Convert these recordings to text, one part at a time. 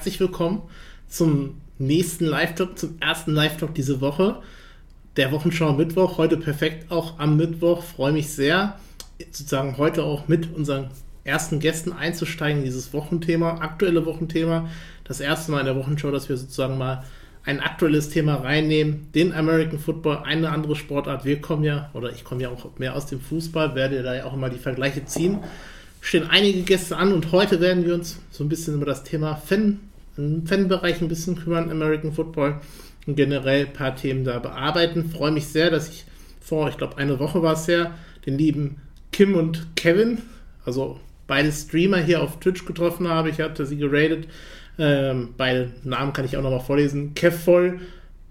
herzlich willkommen zum nächsten Live-Talk, zum ersten Live-Talk diese Woche. Der Wochenschau Mittwoch, heute perfekt auch am Mittwoch. Freue mich sehr, sozusagen heute auch mit unseren ersten Gästen einzusteigen, dieses Wochenthema, aktuelle Wochenthema. Das erste Mal in der Wochenschau, dass wir sozusagen mal ein aktuelles Thema reinnehmen, den American Football, eine andere Sportart. Wir kommen ja, oder ich komme ja auch mehr aus dem Fußball, werde da ja auch immer die Vergleiche ziehen stehen einige Gäste an und heute werden wir uns so ein bisschen über das Thema Fan, im Fanbereich ein bisschen kümmern, American Football und generell ein paar Themen da bearbeiten. Freue mich sehr, dass ich vor, ich glaube, eine Woche war es ja, den lieben Kim und Kevin, also beide Streamer hier auf Twitch getroffen habe. Ich hatte sie geradet. Ähm, beide Namen kann ich auch nochmal vorlesen. Kevvoll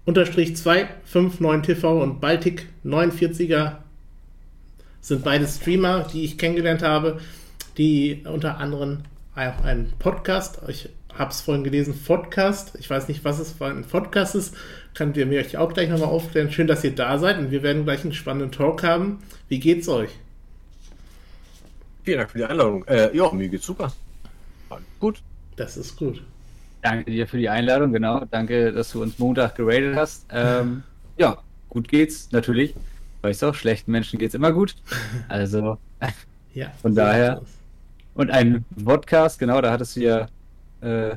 unterstrich 259 TV und Baltic 49er sind beide Streamer, die ich kennengelernt habe die unter anderem auch einen Podcast, ich habe es vorhin gelesen, Podcast, ich weiß nicht, was es für ein Podcast ist, könnt ihr mir euch auch gleich nochmal aufklären. Schön, dass ihr da seid und wir werden gleich einen spannenden Talk haben. Wie geht's euch? Vielen Dank für die Einladung. Äh, ja, mir geht's super. Gut. Das ist gut. Danke dir für die Einladung, genau. Danke, dass du uns Montag geradet hast. Ähm, ja, gut geht's, natürlich. Weißt du auch, schlechten Menschen geht's immer gut. Also, ja, von daher. Und ein Podcast, genau, da hattest du ja äh,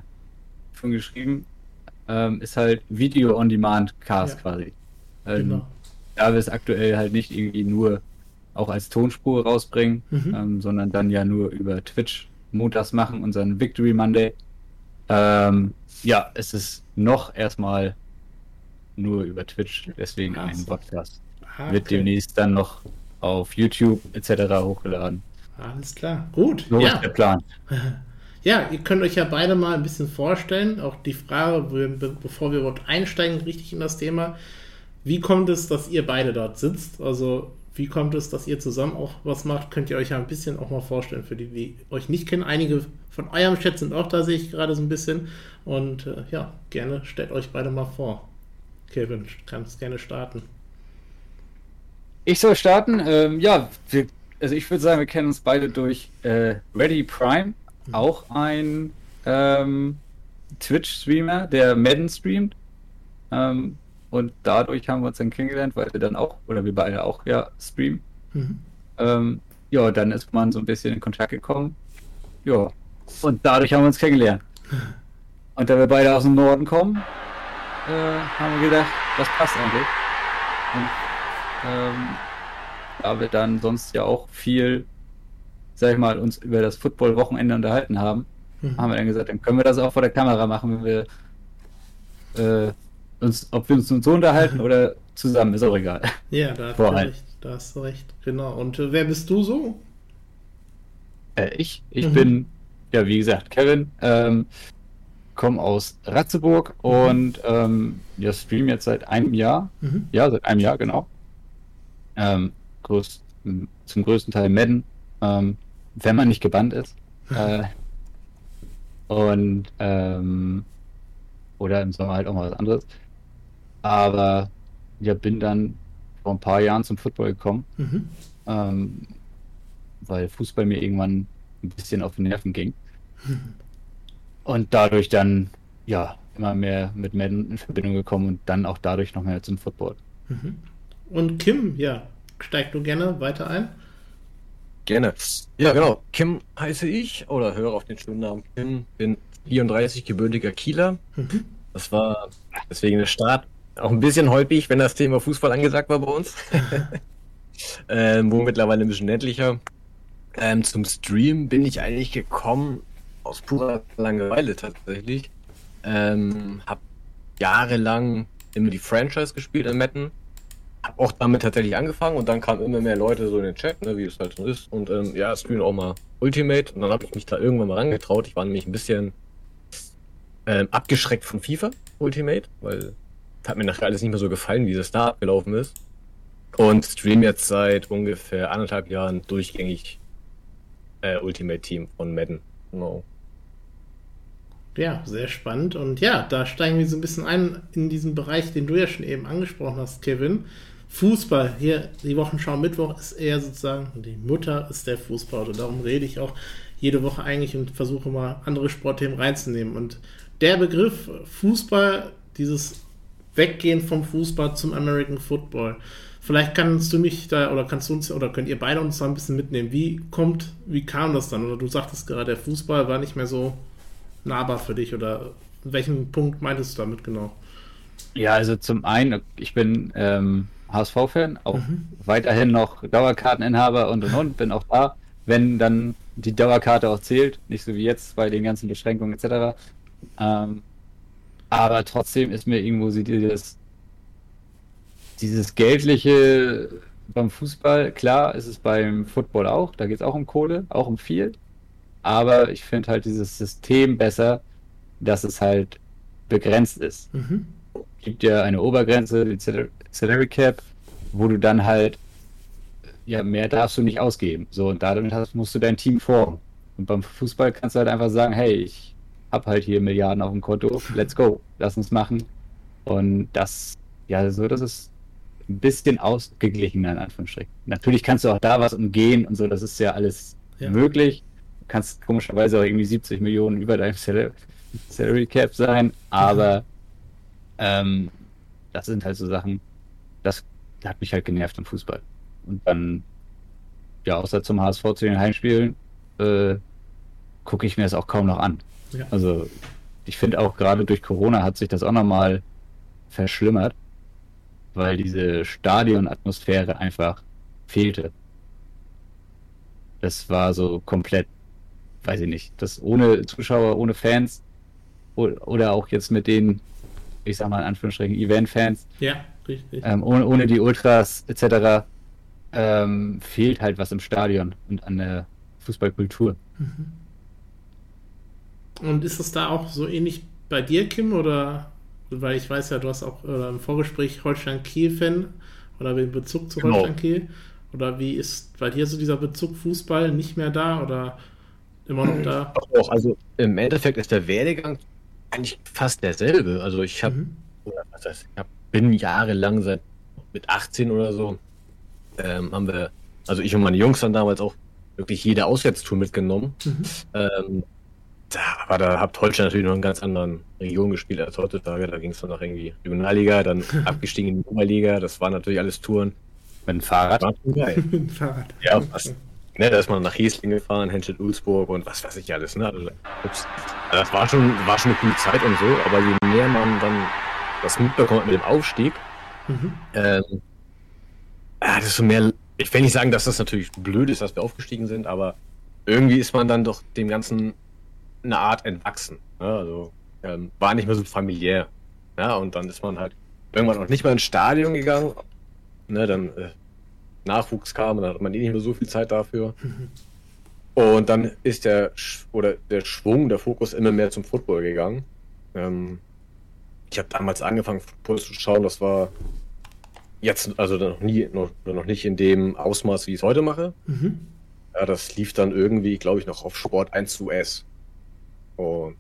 schon geschrieben, ähm, ist halt Video on Demand Cast ja. quasi. Ähm, genau. Da wir es aktuell halt nicht irgendwie nur auch als Tonspur rausbringen, mhm. ähm, sondern dann ja nur über Twitch montags machen, unseren Victory Monday. Ähm, ja, es ist noch erstmal nur über Twitch, deswegen Ach, ein Podcast. Ah, okay. Wird demnächst dann noch auf YouTube etc. hochgeladen. Alles klar, gut. So ja. ist der Plan. Ja, ihr könnt euch ja beide mal ein bisschen vorstellen. Auch die Frage, bevor wir überhaupt einsteigen, richtig in das Thema. Wie kommt es, dass ihr beide dort sitzt? Also, wie kommt es, dass ihr zusammen auch was macht? Könnt ihr euch ja ein bisschen auch mal vorstellen, für die, die euch nicht kennen. Einige von eurem Chat sind auch da, sehe ich gerade so ein bisschen. Und äh, ja, gerne stellt euch beide mal vor. Kevin, kannst gerne starten. Ich soll starten. Ähm, ja, wir also ich würde sagen, wir kennen uns beide durch äh, Ready Prime, mhm. auch ein ähm, Twitch-Streamer, der Madden streamt. Ähm, und dadurch haben wir uns dann kennengelernt, weil wir dann auch, oder wir beide auch ja streamen. Mhm. Ähm, ja, dann ist man so ein bisschen in Kontakt gekommen. Ja. Und dadurch haben wir uns kennengelernt. Und da wir beide aus dem Norden kommen, äh, haben wir gedacht, das passt eigentlich. Und ähm, da wir dann sonst ja auch viel, sag ich mal, uns über das Football-Wochenende unterhalten haben, mhm. haben wir dann gesagt, dann können wir das auch vor der Kamera machen, wenn wir äh, uns, ob wir uns so unterhalten oder zusammen, ist auch egal. Ja, da hast du recht, da hast du recht, genau. Und äh, wer bist du so? Äh, ich, ich mhm. bin, ja, wie gesagt, Kevin, ähm, komme aus Ratzeburg mhm. und ähm, ja, stream jetzt seit einem Jahr. Mhm. Ja, seit einem Jahr, genau. Ähm, größ, zum größten Teil Madden, ähm, wenn man nicht gebannt ist. äh, und ähm, oder im Sommer halt auch mal was anderes. Aber ja, bin dann vor ein paar Jahren zum Football gekommen, mhm. ähm, weil Fußball mir irgendwann ein bisschen auf die Nerven ging. Mhm. Und dadurch dann ja immer mehr mit Madden in Verbindung gekommen und dann auch dadurch noch mehr zum Football. Mhm. Und Kim, ja, steig du gerne weiter ein. Gerne. Ja, genau. Kim heiße ich oder höre auf den schönen Namen Kim. Bin 34 gebürtiger Kieler. Mhm. Das war deswegen der Start auch ein bisschen holpig, wenn das Thema Fußball angesagt war bei uns. ähm, wo mittlerweile ein bisschen ländlicher. Ähm, zum Stream bin ich eigentlich gekommen aus purer Langeweile tatsächlich. Ähm, hab jahrelang immer die Franchise gespielt in Metten habe auch damit tatsächlich angefangen und dann kamen immer mehr Leute so in den Chat, ne, wie es halt so ist. Und ähm, ja, spielen auch mal Ultimate und dann habe ich mich da irgendwann mal rangetraut. Ich war nämlich ein bisschen ähm, abgeschreckt von FIFA Ultimate, weil hat mir nachher alles nicht mehr so gefallen, wie es da abgelaufen ist. Und stream jetzt seit ungefähr anderthalb Jahren durchgängig äh, Ultimate Team von Madden. Genau. Ja, sehr spannend. Und ja, da steigen wir so ein bisschen ein in diesen Bereich, den du ja schon eben angesprochen hast, Kevin. Fußball, hier die Wochenschau Mittwoch ist eher sozusagen, die Mutter ist der Fußball. Und darum rede ich auch jede Woche eigentlich und versuche mal andere Sportthemen reinzunehmen. Und der Begriff Fußball, dieses Weggehen vom Fußball zum American Football. Vielleicht kannst du mich da oder kannst du uns oder könnt ihr beide uns da ein bisschen mitnehmen. Wie kommt, wie kam das dann? Oder du sagtest gerade, der Fußball war nicht mehr so nahbar für dich oder welchen Punkt meintest du damit genau? Ja, also zum einen, ich bin ähm, HSV-Fan, auch mhm. weiterhin noch Dauerkarteninhaber und und und, bin auch da, wenn dann die Dauerkarte auch zählt, nicht so wie jetzt bei den ganzen Beschränkungen etc. Ähm, aber trotzdem ist mir irgendwo dieses, dieses Geldliche beim Fußball, klar ist es beim Football auch, da geht es auch um Kohle, auch um viel. Aber ich finde halt dieses System besser, dass es halt begrenzt ist. Mhm. Gibt ja eine Obergrenze, die Salary Cap, wo du dann halt, ja, mehr darfst du nicht ausgeben. So, und damit hast, musst du dein Team formen. Und beim Fußball kannst du halt einfach sagen, hey, ich hab halt hier Milliarden auf dem Konto, let's go, lass uns machen. Und das, ja, so, das ist ein bisschen ausgeglichener in Anführungsstrichen. Natürlich kannst du auch da was umgehen und so, das ist ja alles ja. möglich. Du kannst komischerweise auch irgendwie 70 Millionen über deinem Salary Cap sein, aber ähm, das sind halt so Sachen, das hat mich halt genervt im Fußball. Und dann, ja, außer zum HSV zu den Heimspielen, äh, gucke ich mir das auch kaum noch an. Ja. Also ich finde auch gerade durch Corona hat sich das auch nochmal verschlimmert, weil diese Stadionatmosphäre einfach fehlte. Das war so komplett, weiß ich nicht, das ohne Zuschauer, ohne Fans oder auch jetzt mit den, ich sag mal in Anführungsstrichen, Event-Fans. Ja, richtig. Ähm, ohne, ohne die Ultras etc. Ähm, fehlt halt was im Stadion und an der Fußballkultur. Mhm. Und ist es da auch so ähnlich bei dir, Kim? Oder weil ich weiß ja, du hast auch äh, im Vorgespräch Holstein-Kiel-Fan oder den Bezug zu genau. Holstein-Kiel. Oder wie ist bei dir so dieser Bezug Fußball nicht mehr da oder immer noch da? Auch, also im Endeffekt ist der Werdegang eigentlich fast derselbe. Also ich habe, mhm. was heißt, ich hab, bin jahrelang seit mit 18 oder so, ähm, haben wir, also ich und meine Jungs dann damals auch wirklich jede Auswärtstour mitgenommen. Mhm. Ähm, da, aber da habt Holstein natürlich noch einen ganz anderen Region gespielt als heutzutage. Da ging es dann noch irgendwie Regionalliga, dann abgestiegen in die Oberliga. Das waren natürlich alles Touren. Mit dem Fahrrad? Geil. Fahrrad. Ja, was, ne, da ist man nach Hesling gefahren, Henschel Ulzburg und was weiß ich alles. Ne? Also, ups, das war schon, war schon eine coole Zeit und so, aber je mehr man dann das mitbekommt mit dem Aufstieg, mhm. ähm, ja, desto mehr. Ich will nicht sagen, dass das natürlich blöd ist, dass wir aufgestiegen sind, aber irgendwie ist man dann doch dem Ganzen eine Art entwachsen. Ja, also ähm, war nicht mehr so familiär. Ja, und dann ist man halt irgendwann auch nicht mehr ins Stadion gegangen. Ne, dann äh, Nachwuchs kam und dann hat man eh nicht mehr so viel Zeit dafür. Und dann ist der oder der Schwung, der Fokus immer mehr zum Football gegangen. Ähm, ich habe damals angefangen, Football zu schauen, das war jetzt, also noch nie, noch, noch nicht in dem Ausmaß, wie ich es heute mache. Mhm. Ja, das lief dann irgendwie, glaube ich, noch auf Sport 1 US. Und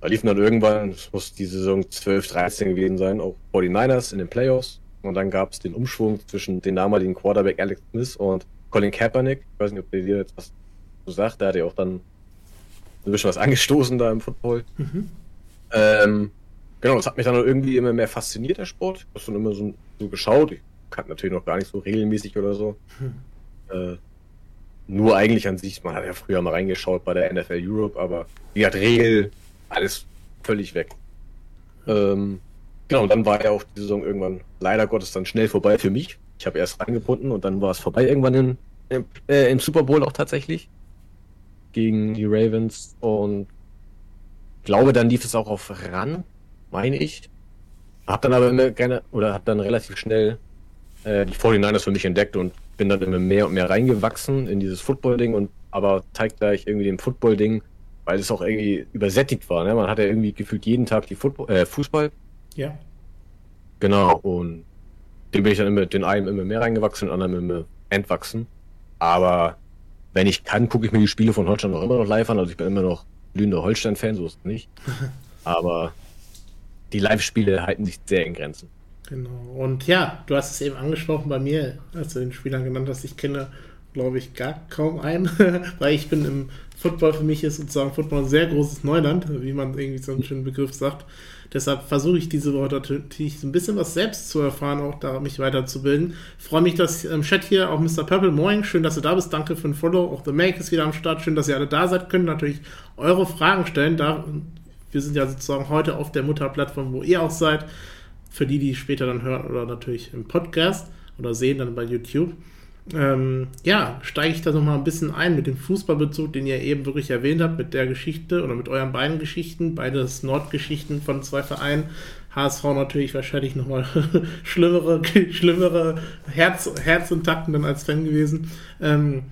da liefen dann irgendwann, es muss die Saison 12, 13 gewesen sein, auch 49ers in den Playoffs. Und dann gab es den Umschwung zwischen den damaligen Quarterback Alex Smith und Colin Kaepernick. Ich weiß nicht, ob der dir jetzt was so sagt. Der hat ja auch dann ein bisschen was angestoßen da im Football. Mhm. Ähm, genau, das hat mich dann irgendwie immer mehr fasziniert, der Sport. Ich habe schon immer so, so geschaut. Ich kannte natürlich noch gar nicht so regelmäßig oder so. Mhm. Äh, nur eigentlich an sich, man hat ja früher mal reingeschaut bei der NFL Europe, aber die hat Regel, alles völlig weg. Ähm, genau, und dann war ja auch die Saison irgendwann leider Gottes dann schnell vorbei für mich. Ich habe erst reingebunden und dann war es vorbei irgendwann in, äh, im Super Bowl auch tatsächlich gegen die Ravens und glaube, dann lief es auch auf ran, meine ich. Hab dann aber immer gerne oder hab dann relativ schnell äh, die 49ers für mich entdeckt und bin dann immer mehr und mehr reingewachsen in dieses Football-Ding und aber zeitgleich irgendwie dem Football-Ding, weil es auch irgendwie übersättigt war. Ne? Man hatte irgendwie gefühlt jeden Tag die Football, äh, Fußball. Ja. Genau, und dem bin ich dann immer, den einen immer mehr reingewachsen, den anderen immer entwachsen. Aber wenn ich kann, gucke ich mir die Spiele von Holstein auch immer noch live an. Also ich bin immer noch glühender Holstein-Fan, so ist es nicht. Aber die Live-Spiele halten sich sehr in Grenzen. Genau. Und ja, du hast es eben angesprochen bei mir, als du den Spielern genannt hast. Ich kenne glaube ich, gar kaum ein, weil ich bin im Football, für mich ist sozusagen Football ein sehr großes Neuland, wie man irgendwie so einen schönen Begriff sagt. Deshalb versuche ich diese Woche natürlich so ein bisschen was selbst zu erfahren, auch da mich weiterzubilden. Freue mich, dass im Chat hier auch Mr. Purple, moin, schön, dass du da bist, danke für den Follow. Auch The Make ist wieder am Start, schön, dass ihr alle da seid, könnt natürlich eure Fragen stellen. Da, wir sind ja sozusagen heute auf der Mutterplattform, wo ihr auch seid. Für die, die später dann hören oder natürlich im Podcast oder sehen dann bei YouTube ähm, ja, steige ich da noch mal ein bisschen ein mit dem Fußballbezug, den ihr eben wirklich erwähnt habt, mit der Geschichte oder mit euren beiden Geschichten, beides Nordgeschichten von zwei Vereinen. HSV natürlich wahrscheinlich nochmal schlimmere, schlimmere Herz, Herzintakten dann als Fan gewesen. Ähm,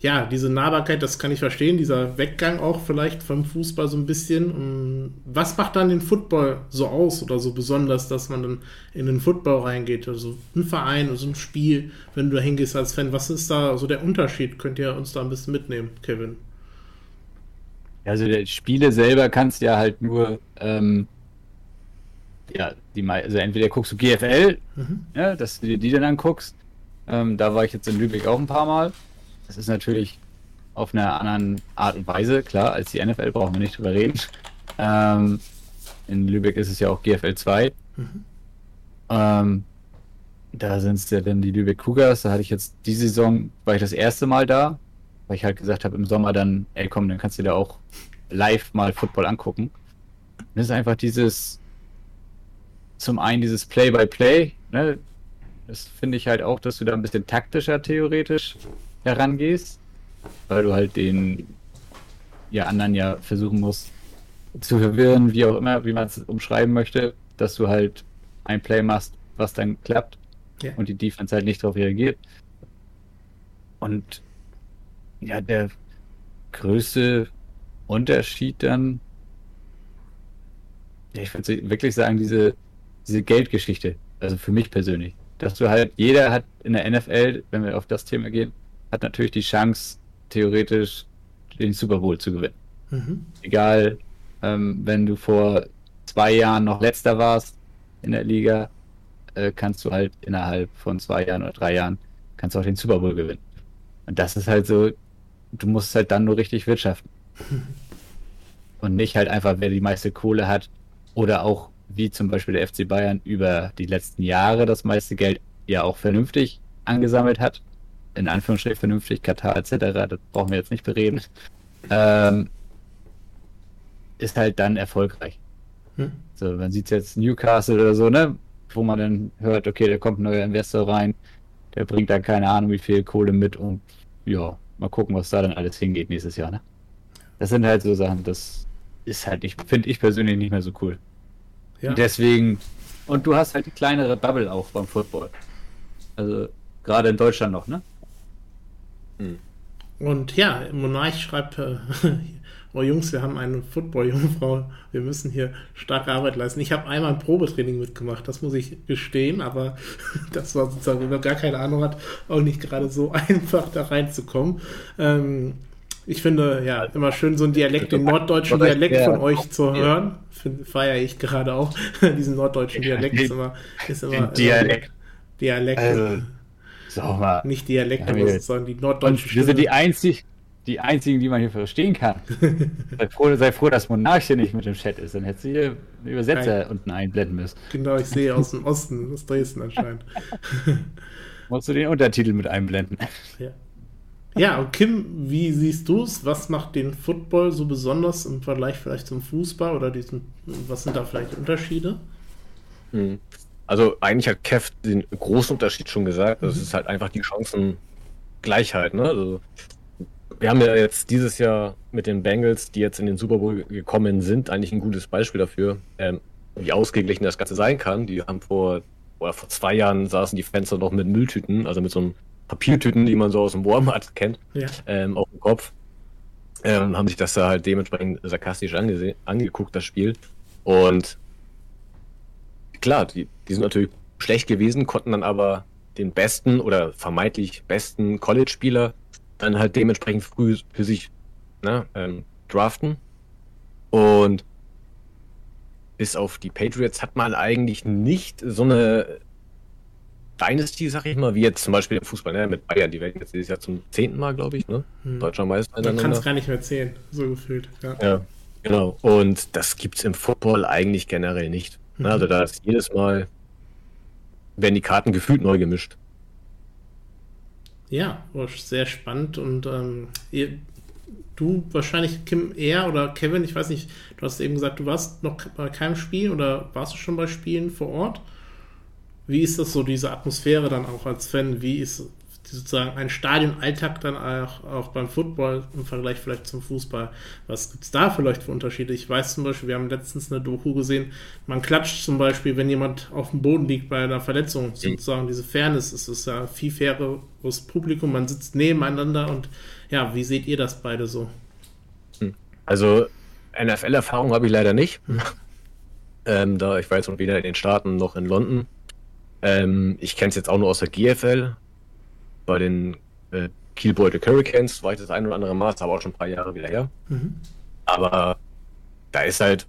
ja, diese Nahbarkeit, das kann ich verstehen, dieser Weggang auch vielleicht vom Fußball so ein bisschen. Was macht dann den Football so aus oder so besonders, dass man dann in den Football reingeht? Also ein Verein, also ein Spiel, wenn du da hingehst als Fan, was ist da so der Unterschied? Könnt ihr uns da ein bisschen mitnehmen, Kevin? Also die Spiele selber kannst du ja halt nur, ähm, ja, die, also entweder guckst du GFL, mhm. ja, dass du dir die dann anguckst. Ähm, da war ich jetzt in Lübeck auch ein paar Mal. Das ist natürlich auf einer anderen Art und Weise, klar, als die NFL brauchen wir nicht drüber reden. Ähm, in Lübeck ist es ja auch GFL 2. Mhm. Ähm, da sind es ja dann die Lübeck Cougars. Da hatte ich jetzt die Saison, war ich das erste Mal da, weil ich halt gesagt habe, im Sommer dann, ey komm, dann kannst du dir auch live mal Football angucken. das ist einfach dieses, zum einen dieses Play-by-Play, -Play, ne? Das finde ich halt auch, dass du da ein bisschen taktischer theoretisch herangehst, weil du halt den ja, anderen ja versuchen musst zu verwirren, wie auch immer, wie man es umschreiben möchte, dass du halt ein Play machst, was dann klappt ja. und die Defense halt nicht darauf reagiert. Und ja, der größte Unterschied dann, ja, ich würde wirklich sagen, diese, diese Geldgeschichte, also für mich persönlich, dass du halt, jeder hat in der NFL, wenn wir auf das Thema gehen, hat natürlich die Chance, theoretisch den Super Bowl zu gewinnen. Mhm. Egal, ähm, wenn du vor zwei Jahren noch letzter warst in der Liga, äh, kannst du halt innerhalb von zwei Jahren oder drei Jahren kannst du auch den Super Bowl gewinnen. Und das ist halt so, du musst halt dann nur richtig wirtschaften. Und nicht halt einfach, wer die meiste Kohle hat oder auch wie zum Beispiel der FC Bayern über die letzten Jahre das meiste Geld ja auch vernünftig angesammelt hat in Anführungsstrichen vernünftig, Katar etc., das brauchen wir jetzt nicht bereden, ähm, ist halt dann erfolgreich. Hm. So, man sieht jetzt Newcastle oder so, ne, wo man dann hört, okay, da kommt ein neuer Investor rein, der bringt dann keine Ahnung wie viel Kohle mit und ja, mal gucken, was da dann alles hingeht nächstes Jahr, ne? Das sind halt so Sachen, das ist halt, ich finde ich persönlich nicht mehr so cool. Ja. Und deswegen, und du hast halt die kleinere Bubble auch beim Football. Also, gerade in Deutschland noch, ne? Hm. Und ja, Monarch schreibt, äh, oh Jungs, wir haben eine Football-Jungfrau, wir müssen hier starke Arbeit leisten. Ich habe einmal ein Probetraining mitgemacht, das muss ich gestehen, aber das war sozusagen, wenn man gar keine Ahnung hat, auch nicht gerade so einfach da reinzukommen. Ähm, ich finde, ja, immer schön so einen Dialekt, den norddeutschen Dialekt von euch zu hören. Feiere ich gerade auch. Diesen norddeutschen Dialekt ist immer, ist immer, Dialekt. Dialekt. Also, Sag mal. Nicht Dialekte, ja, sondern die norddeutschen Wir sind die, einzig, die einzigen, die man hier verstehen kann. sei, froh, sei froh, dass Monarch hier nicht mit dem Chat ist, dann hättest du hier einen Übersetzer Nein. unten einblenden müssen. Genau, ich sehe aus dem Osten, aus Dresden anscheinend. Musst du den Untertitel mit einblenden. Ja. Ja, und Kim, wie siehst du es? Was macht den Football so besonders im Vergleich vielleicht zum Fußball oder diesen, was sind da vielleicht Unterschiede? Hm. Also eigentlich hat Kev den großen Unterschied schon gesagt. Das mhm. ist halt einfach die Chancengleichheit. Ne? Also, wir haben ja jetzt dieses Jahr mit den Bengals, die jetzt in den Super Bowl gekommen sind, eigentlich ein gutes Beispiel dafür, ähm, wie ausgeglichen das Ganze sein kann. Die haben vor, oder vor zwei Jahren saßen die Fenster noch mit Mülltüten, also mit so einem Papiertüten, die man so aus dem Walmart kennt, ja. ähm, auf dem Kopf. Ähm, haben sich das da halt dementsprechend sarkastisch angeguckt, das Spiel. Und klar, die, die sind natürlich schlecht gewesen, konnten dann aber den besten oder vermeintlich besten College-Spieler dann halt dementsprechend früh für sich ne, ähm, draften. Und bis auf die Patriots hat man eigentlich nicht so eine Dynasty, sag ich mal, wie jetzt zum Beispiel im Fußball, ne, mit Bayern, die werden jetzt dieses Jahr zum zehnten Mal, glaube ich, ne? Hm. Deutscher Meister. Man kann es gar nicht mehr zählen, so gefühlt. Ja. ja, genau. Und das gibt es im Football eigentlich generell nicht. Mhm. Also da ist jedes Mal, werden die Karten gefühlt neu gemischt. Ja, sehr spannend und ähm, ihr, du wahrscheinlich Kim eher oder Kevin, ich weiß nicht, du hast eben gesagt, du warst noch bei keinem Spiel oder warst du schon bei Spielen vor Ort? Wie ist das so, diese Atmosphäre dann auch als Fan? Wie ist sozusagen ein Stadionalltag dann auch, auch beim Football im Vergleich vielleicht zum Fußball? Was gibt es da vielleicht für Unterschiede? Ich weiß zum Beispiel, wir haben letztens eine Doku gesehen, man klatscht zum Beispiel, wenn jemand auf dem Boden liegt bei einer Verletzung. Sozusagen diese Fairness ist es ja viel faireres Publikum, man sitzt nebeneinander und ja, wie seht ihr das beide so? Hm. Also NFL-Erfahrung habe ich leider nicht. ähm, da ich war jetzt weder in den Staaten noch in London. Ähm, ich kenne es jetzt auch nur aus der GFL. Bei den äh, Kielbeute Hurricanes war ich das ein oder andere Mal, aber auch schon ein paar Jahre wieder her. Mhm. Aber da ist halt,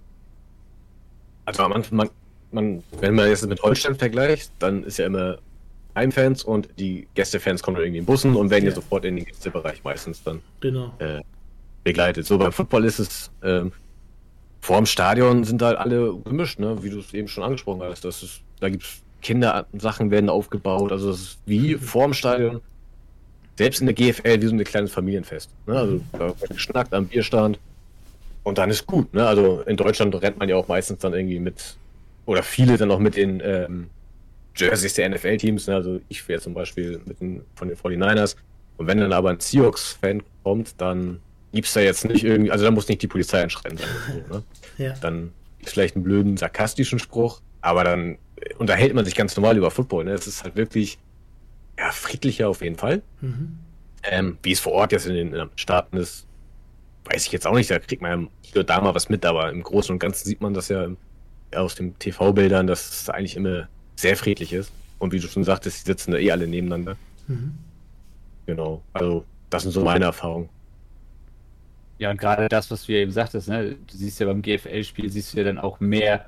also am Anfang, man, man, wenn man jetzt mit Holstein vergleicht, dann ist ja immer Heimfans und die Gästefans kommen irgendwie in Bussen und werden ja, ja sofort in den Gästebereich meistens dann genau. äh, begleitet. So beim Football ist es, ähm, vor dem Stadion sind halt alle gemischt, ne? wie du es eben schon angesprochen hast. Das ist, da gibt es Kindersachen werden aufgebaut. Also das ist wie mhm. vorm Stadion. Selbst in der GFL wie so ein kleines Familienfest. Ne? Also da wird geschnackt am Bierstand. Und dann ist gut. Ne? Also in Deutschland rennt man ja auch meistens dann irgendwie mit, oder viele dann auch mit den ähm, Jerseys der NFL-Teams. Ne? Also ich wäre zum Beispiel mit den, von den 49ers. Und wenn dann aber ein Seahawks-Fan kommt, dann gibt es da jetzt nicht irgendwie, also da muss nicht die Polizei einschreiten. So, ne? ja. Dann ist vielleicht einen blöden, sarkastischen Spruch, aber dann unterhält man sich ganz normal über Football. Ne? Es ist halt wirklich ja, friedlicher auf jeden Fall. Mhm. Ähm, wie es vor Ort jetzt in den, Staaten ist, weiß ich jetzt auch nicht. Da kriegt man ja da mal was mit, aber im Großen und Ganzen sieht man das ja, aus den TV-Bildern, dass es eigentlich immer sehr friedlich ist. Und wie du schon sagtest, die sitzen da eh alle nebeneinander. Mhm. Genau. Also, das sind so meine Erfahrungen. Ja, und gerade das, was du eben sagtest, ne? du siehst ja beim GFL-Spiel, siehst du ja dann auch mehr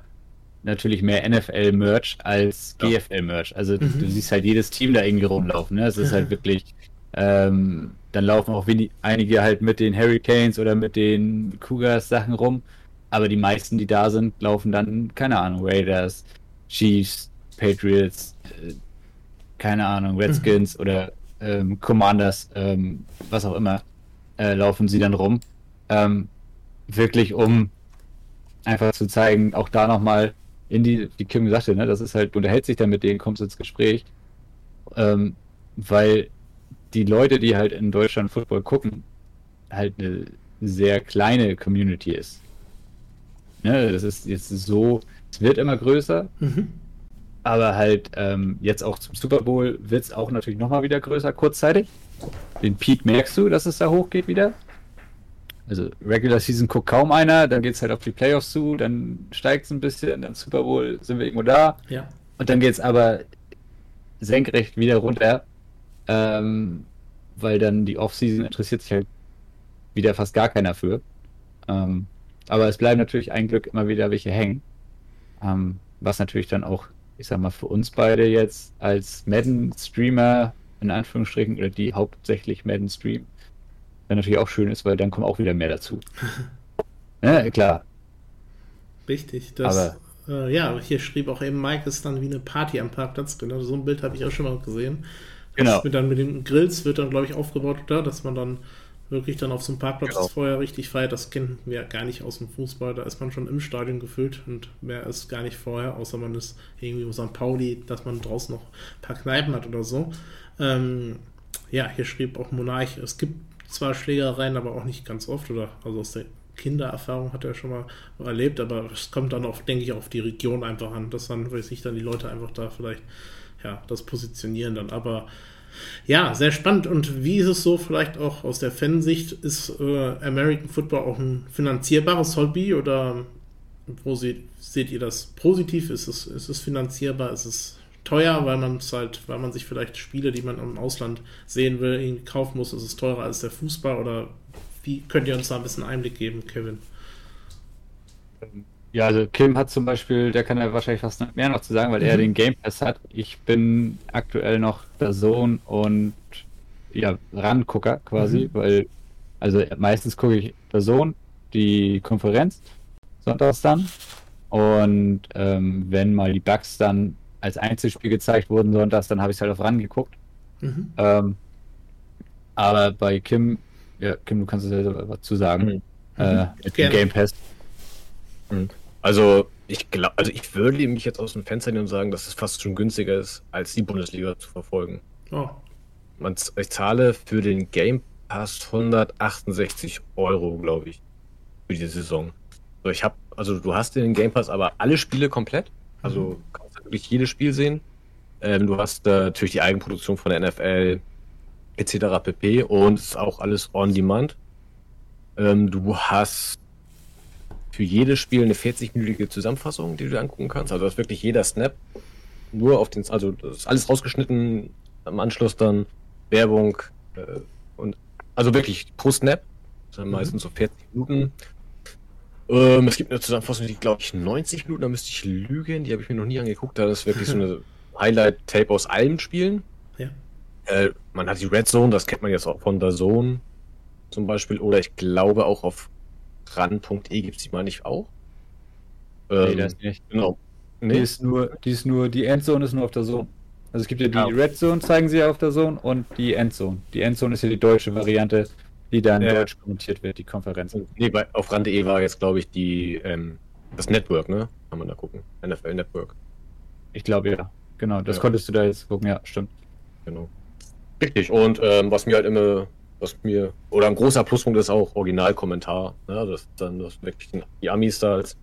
natürlich mehr NFL-Merch als GFL-Merch. Also mhm. du siehst halt jedes Team da irgendwie rumlaufen. Ne? Es ist halt wirklich, ähm, dann laufen auch wenig, einige halt mit den Hurricanes oder mit den Cougars Sachen rum. Aber die meisten, die da sind, laufen dann, keine Ahnung, Raiders, Chiefs, Patriots, äh, keine Ahnung, Redskins mhm. oder ähm, Commanders, ähm, was auch immer, äh, laufen sie dann rum. Ähm, wirklich um einfach zu zeigen, auch da nochmal, in die, wie Kim gesagt hat, ne, das ist halt, du unterhältst dich dann mit denen, kommst ins Gespräch, ähm, weil die Leute, die halt in Deutschland Football gucken, halt eine sehr kleine Community ist. Ne, das ist jetzt so, es wird immer größer, mhm. aber halt ähm, jetzt auch zum Super Bowl wird es auch natürlich nochmal wieder größer, kurzzeitig. Den Peak merkst du, dass es da hochgeht wieder. Also Regular Season guckt kaum einer, dann geht es halt auf die Playoffs zu, dann steigt es ein bisschen, dann Super Bowl sind wir irgendwo da. Ja. Und dann geht es aber senkrecht wieder runter, ähm, weil dann die Offseason interessiert sich halt wieder fast gar keiner für. Ähm, aber es bleiben natürlich ein Glück immer wieder welche hängen. Ähm, was natürlich dann auch, ich sag mal, für uns beide jetzt als Madden-Streamer, in Anführungsstrichen, oder die hauptsächlich Madden streamen, dann natürlich auch schön ist, weil dann kommen auch wieder mehr dazu. ja, klar. Richtig, das. Aber, äh, ja, hier schrieb auch eben Mike, ist dann wie eine Party am Parkplatz. Genau, so ein Bild habe ich auch schon mal gesehen. Genau. Das dann mit den Grills wird dann, glaube ich, aufgebaut, oder? Dass man dann wirklich dann auf so einem Parkplatz genau. vorher richtig feiert. Das kennen wir gar nicht aus dem Fußball. Da ist man schon im Stadion gefüllt und mehr ist gar nicht vorher, außer man ist irgendwie St. Pauli, dass man draußen noch ein paar Kneipen hat oder so. Ähm, ja, hier schrieb auch Monarch, es gibt zwar Schlägereien, aber auch nicht ganz oft, oder also aus der Kindererfahrung hat er schon mal erlebt, aber es kommt dann auch, denke ich, auf die Region einfach an, dass dann, weiß ich, dann die Leute einfach da vielleicht, ja, das positionieren dann, aber ja, sehr spannend. Und wie ist es so, vielleicht auch aus der Fansicht, ist äh, American Football auch ein finanzierbares Hobby oder wo seht, seht ihr das positiv? Ist es, ist es finanzierbar? Ist es teuer, weil man es halt, weil man sich vielleicht Spiele, die man im Ausland sehen will, kaufen muss, ist es teurer als der Fußball oder wie könnt ihr uns da ein bisschen Einblick geben, Kevin? Ja, also Kim hat zum Beispiel, der kann ja wahrscheinlich fast mehr noch zu sagen, weil er Mhm. den Game Pass hat. Ich bin aktuell noch der Sohn und ja, Rangucker quasi, Mhm. weil, also meistens gucke ich der Sohn, die Konferenz, sonntags dann. Und ähm, wenn mal die Bugs dann als Einzelspiel gezeigt wurden sonntags, dann habe ich es halt auf Ran geguckt. Mhm. Ähm, aber bei Kim, ja, Kim, du kannst es ja was zu sagen, Mhm. äh, mit dem Gerne. Game Pass. Also ich glaube, also ich würde mich jetzt aus dem Fenster nehmen und sagen, dass es fast schon günstiger ist, als die Bundesliga zu verfolgen. Oh, Man, ich zahle für den Game Pass 168 Euro, glaube ich, für die Saison. So, ich habe, also du hast den Game Pass aber alle Spiele komplett. Also du wirklich jedes Spiel sehen. Ähm, du hast äh, natürlich die Eigenproduktion von der NFL etc. pp. Und es ist auch alles on demand. Ähm, du hast für jedes Spiel eine 40-minütige Zusammenfassung, die du dir angucken kannst. Also das ist wirklich jeder Snap. Nur auf den, also das ist alles rausgeschnitten, am Anschluss dann Werbung äh, und also wirklich pro Snap. Das sind Mhm. meistens so 40 Minuten. Ähm, es gibt eine Zusammenfassung, die glaube ich 90 Minuten, da müsste ich lügen, die habe ich mir noch nie angeguckt. Da ist wirklich so eine Highlight-Tape aus allen Spielen. ja. Äh, man hat die Red Zone, das kennt man jetzt auch von der Zone zum Beispiel. Oder ich glaube auch auf ran.e gibt es die mal nicht auch. Nee, Ähm, das nicht. genau. Die Nee, ist nur, die ist nur, die Endzone ist nur auf der Zone. Also es gibt ja die Ja. Red Zone, zeigen sie ja auf der Zone und die Endzone. Die Endzone ist ja die deutsche Variante, die dann Ja. deutsch kommentiert wird, die Konferenz. nee bei, auf ran.de war jetzt, glaube ich, die ähm, das Network, ne? Kann man da gucken. NFL Network, Ich glaube ja. Genau, das Ja. konntest du da jetzt gucken, ja, stimmt. genau. Richtig. Und ähm, was mir halt immer, was mir, oder ein großer Pluspunkt ist auch Originalkommentar. Ne? Das ist dann das wirklich die- die Amis da als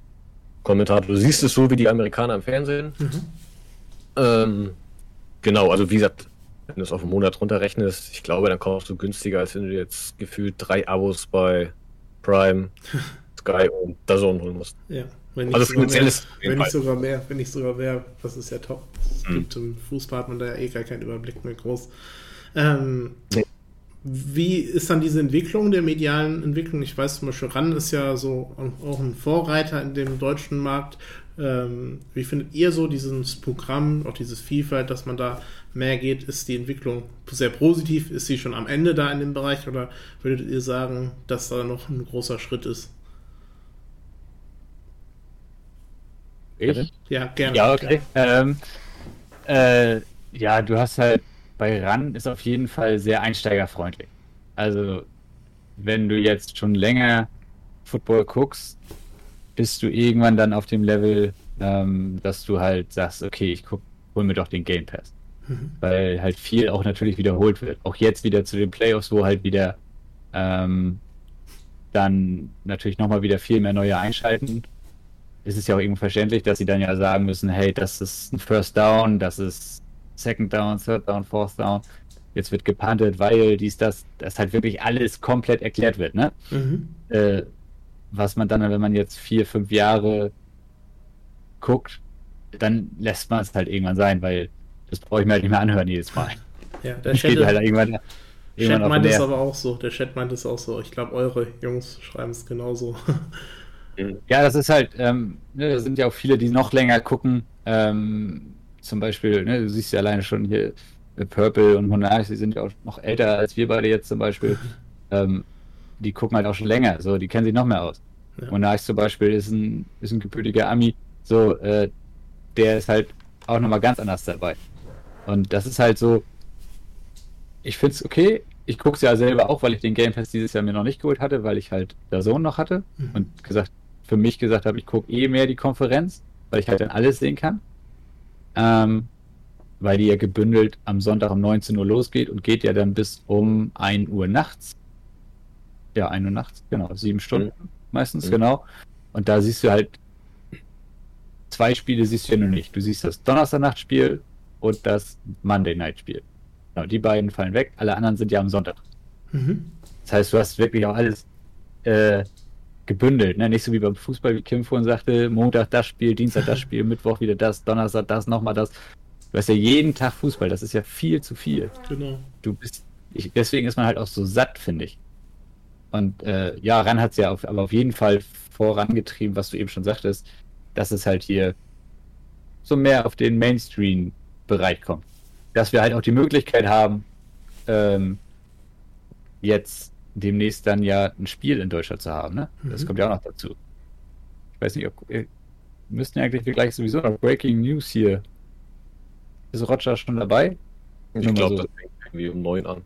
Kommentator. Du siehst es so wie die Amerikaner im Fernsehen. Mhm. Ähm, genau, also wie gesagt, wenn du es auf einen Monat runterrechnest, ich glaube, dann kommst du günstiger, als wenn du jetzt gefühlt drei Abos bei Prime, Sky und DAZN holen musst. Ja. Wenn nicht, Also sogar mehr, wenn nicht sogar mehr, wenn nicht sogar mehr, das ist ja top. Es Mhm. gibt im Fußball hat man da ja eh gar keinen Überblick mehr groß. Ähm, Nee. Wie ist dann diese Entwicklung der medialen Entwicklung? Ich weiß zum Beispiel, RAN ist ja so auch ein Vorreiter in dem deutschen Markt. Ähm, wie findet ihr so dieses Programm, auch dieses Vielfalt, dass man da mehr geht? Ist die Entwicklung sehr positiv? Ist sie schon am Ende da in dem Bereich? Oder würdet ihr sagen, dass da noch ein großer Schritt ist? Ich? Ja, gerne. Ja, okay. Ähm, äh, ja, du hast halt bei RAN ist auf jeden Fall sehr einsteigerfreundlich. Also, wenn du jetzt schon länger Football guckst, bist du irgendwann dann auf dem Level, ähm, dass du halt sagst, okay, ich guck, hol mir doch den Game Pass. Mhm. Weil halt viel auch natürlich wiederholt wird. Auch jetzt wieder zu den Playoffs, wo halt wieder ähm, dann natürlich nochmal wieder viel mehr neue einschalten. Es ist ja auch irgendwo verständlich, dass sie dann ja sagen müssen, hey, das ist ein First Down, das ist Second Down, Third Down, Fourth Down. Jetzt wird gepantet, weil dies, das, das halt wirklich alles komplett erklärt wird, ne? Mhm. Äh, was man dann, wenn man jetzt vier, fünf Jahre guckt, dann lässt man es halt irgendwann sein, weil das brauche ich mir halt nicht mehr anhören jedes Mal. Ja, der Chat, halt irgendwann, irgendwann meint es aber auch so. Der Chat meint es auch so. Ich glaube, eure Jungs schreiben es genauso. Ja, das ist halt, ähm, ne, da sind ja auch viele, die noch länger gucken. Ähm, zum Beispiel, ne, du siehst ja alleine schon hier äh, Purple und Monarch, die sind ja auch noch älter als wir beide jetzt zum Beispiel. Ähm, die gucken halt auch schon länger, so, die kennen sich noch mehr aus. Ja. Monarch zum Beispiel ist ein, ist ein gebürtiger Ami, so, äh, der ist halt auch nochmal ganz anders dabei. Und das ist halt so, ich finde es okay. Ich gucke es ja selber auch, weil ich den Game Pass dieses Jahr mir noch nicht geholt hatte, weil ich halt der Sohn noch hatte Mhm. und gesagt, für mich gesagt habe, ich gucke eh mehr die Konferenz, weil ich halt dann alles sehen kann. Ähm, weil die ja gebündelt am Sonntag um 19 Uhr losgeht und geht ja dann bis um 1 Uhr nachts. Ja, 1 Uhr nachts, genau, sieben Stunden meistens, Mhm. genau. Und da siehst du halt, zwei Spiele siehst du ja nur nicht. Du siehst das Donnerstagnachtspiel und das Monday Night Spiel. Genau, die beiden fallen weg, alle anderen sind ja am Sonntag. Mhm. Das heißt, du hast wirklich auch alles äh, gebündelt, ne? Nicht so wie beim Fußball, wie Kim vorhin sagte, Montag das Spiel, Dienstag das Spiel, Mittwoch wieder das, Donnerstag das, nochmal das. Du hast ja jeden Tag Fußball, das ist ja viel zu viel. Genau. Du bist, ich, deswegen ist man halt auch so satt, finde ich. Und äh, ja, Ran hat es ja auf, aber auf jeden Fall vorangetrieben, was du eben schon sagtest, dass es halt hier so mehr auf den Mainstream-Bereich kommt. Dass wir halt auch die Möglichkeit haben, ähm, jetzt demnächst dann ja ein Spiel in Deutschland zu haben. Ne? Das Mhm. kommt ja auch noch dazu. Ich weiß nicht, ob wir müssten ja eigentlich gleich sowieso noch Breaking News hier. Ist Roger schon dabei? Ich glaube, so. das fängt irgendwie um neun an.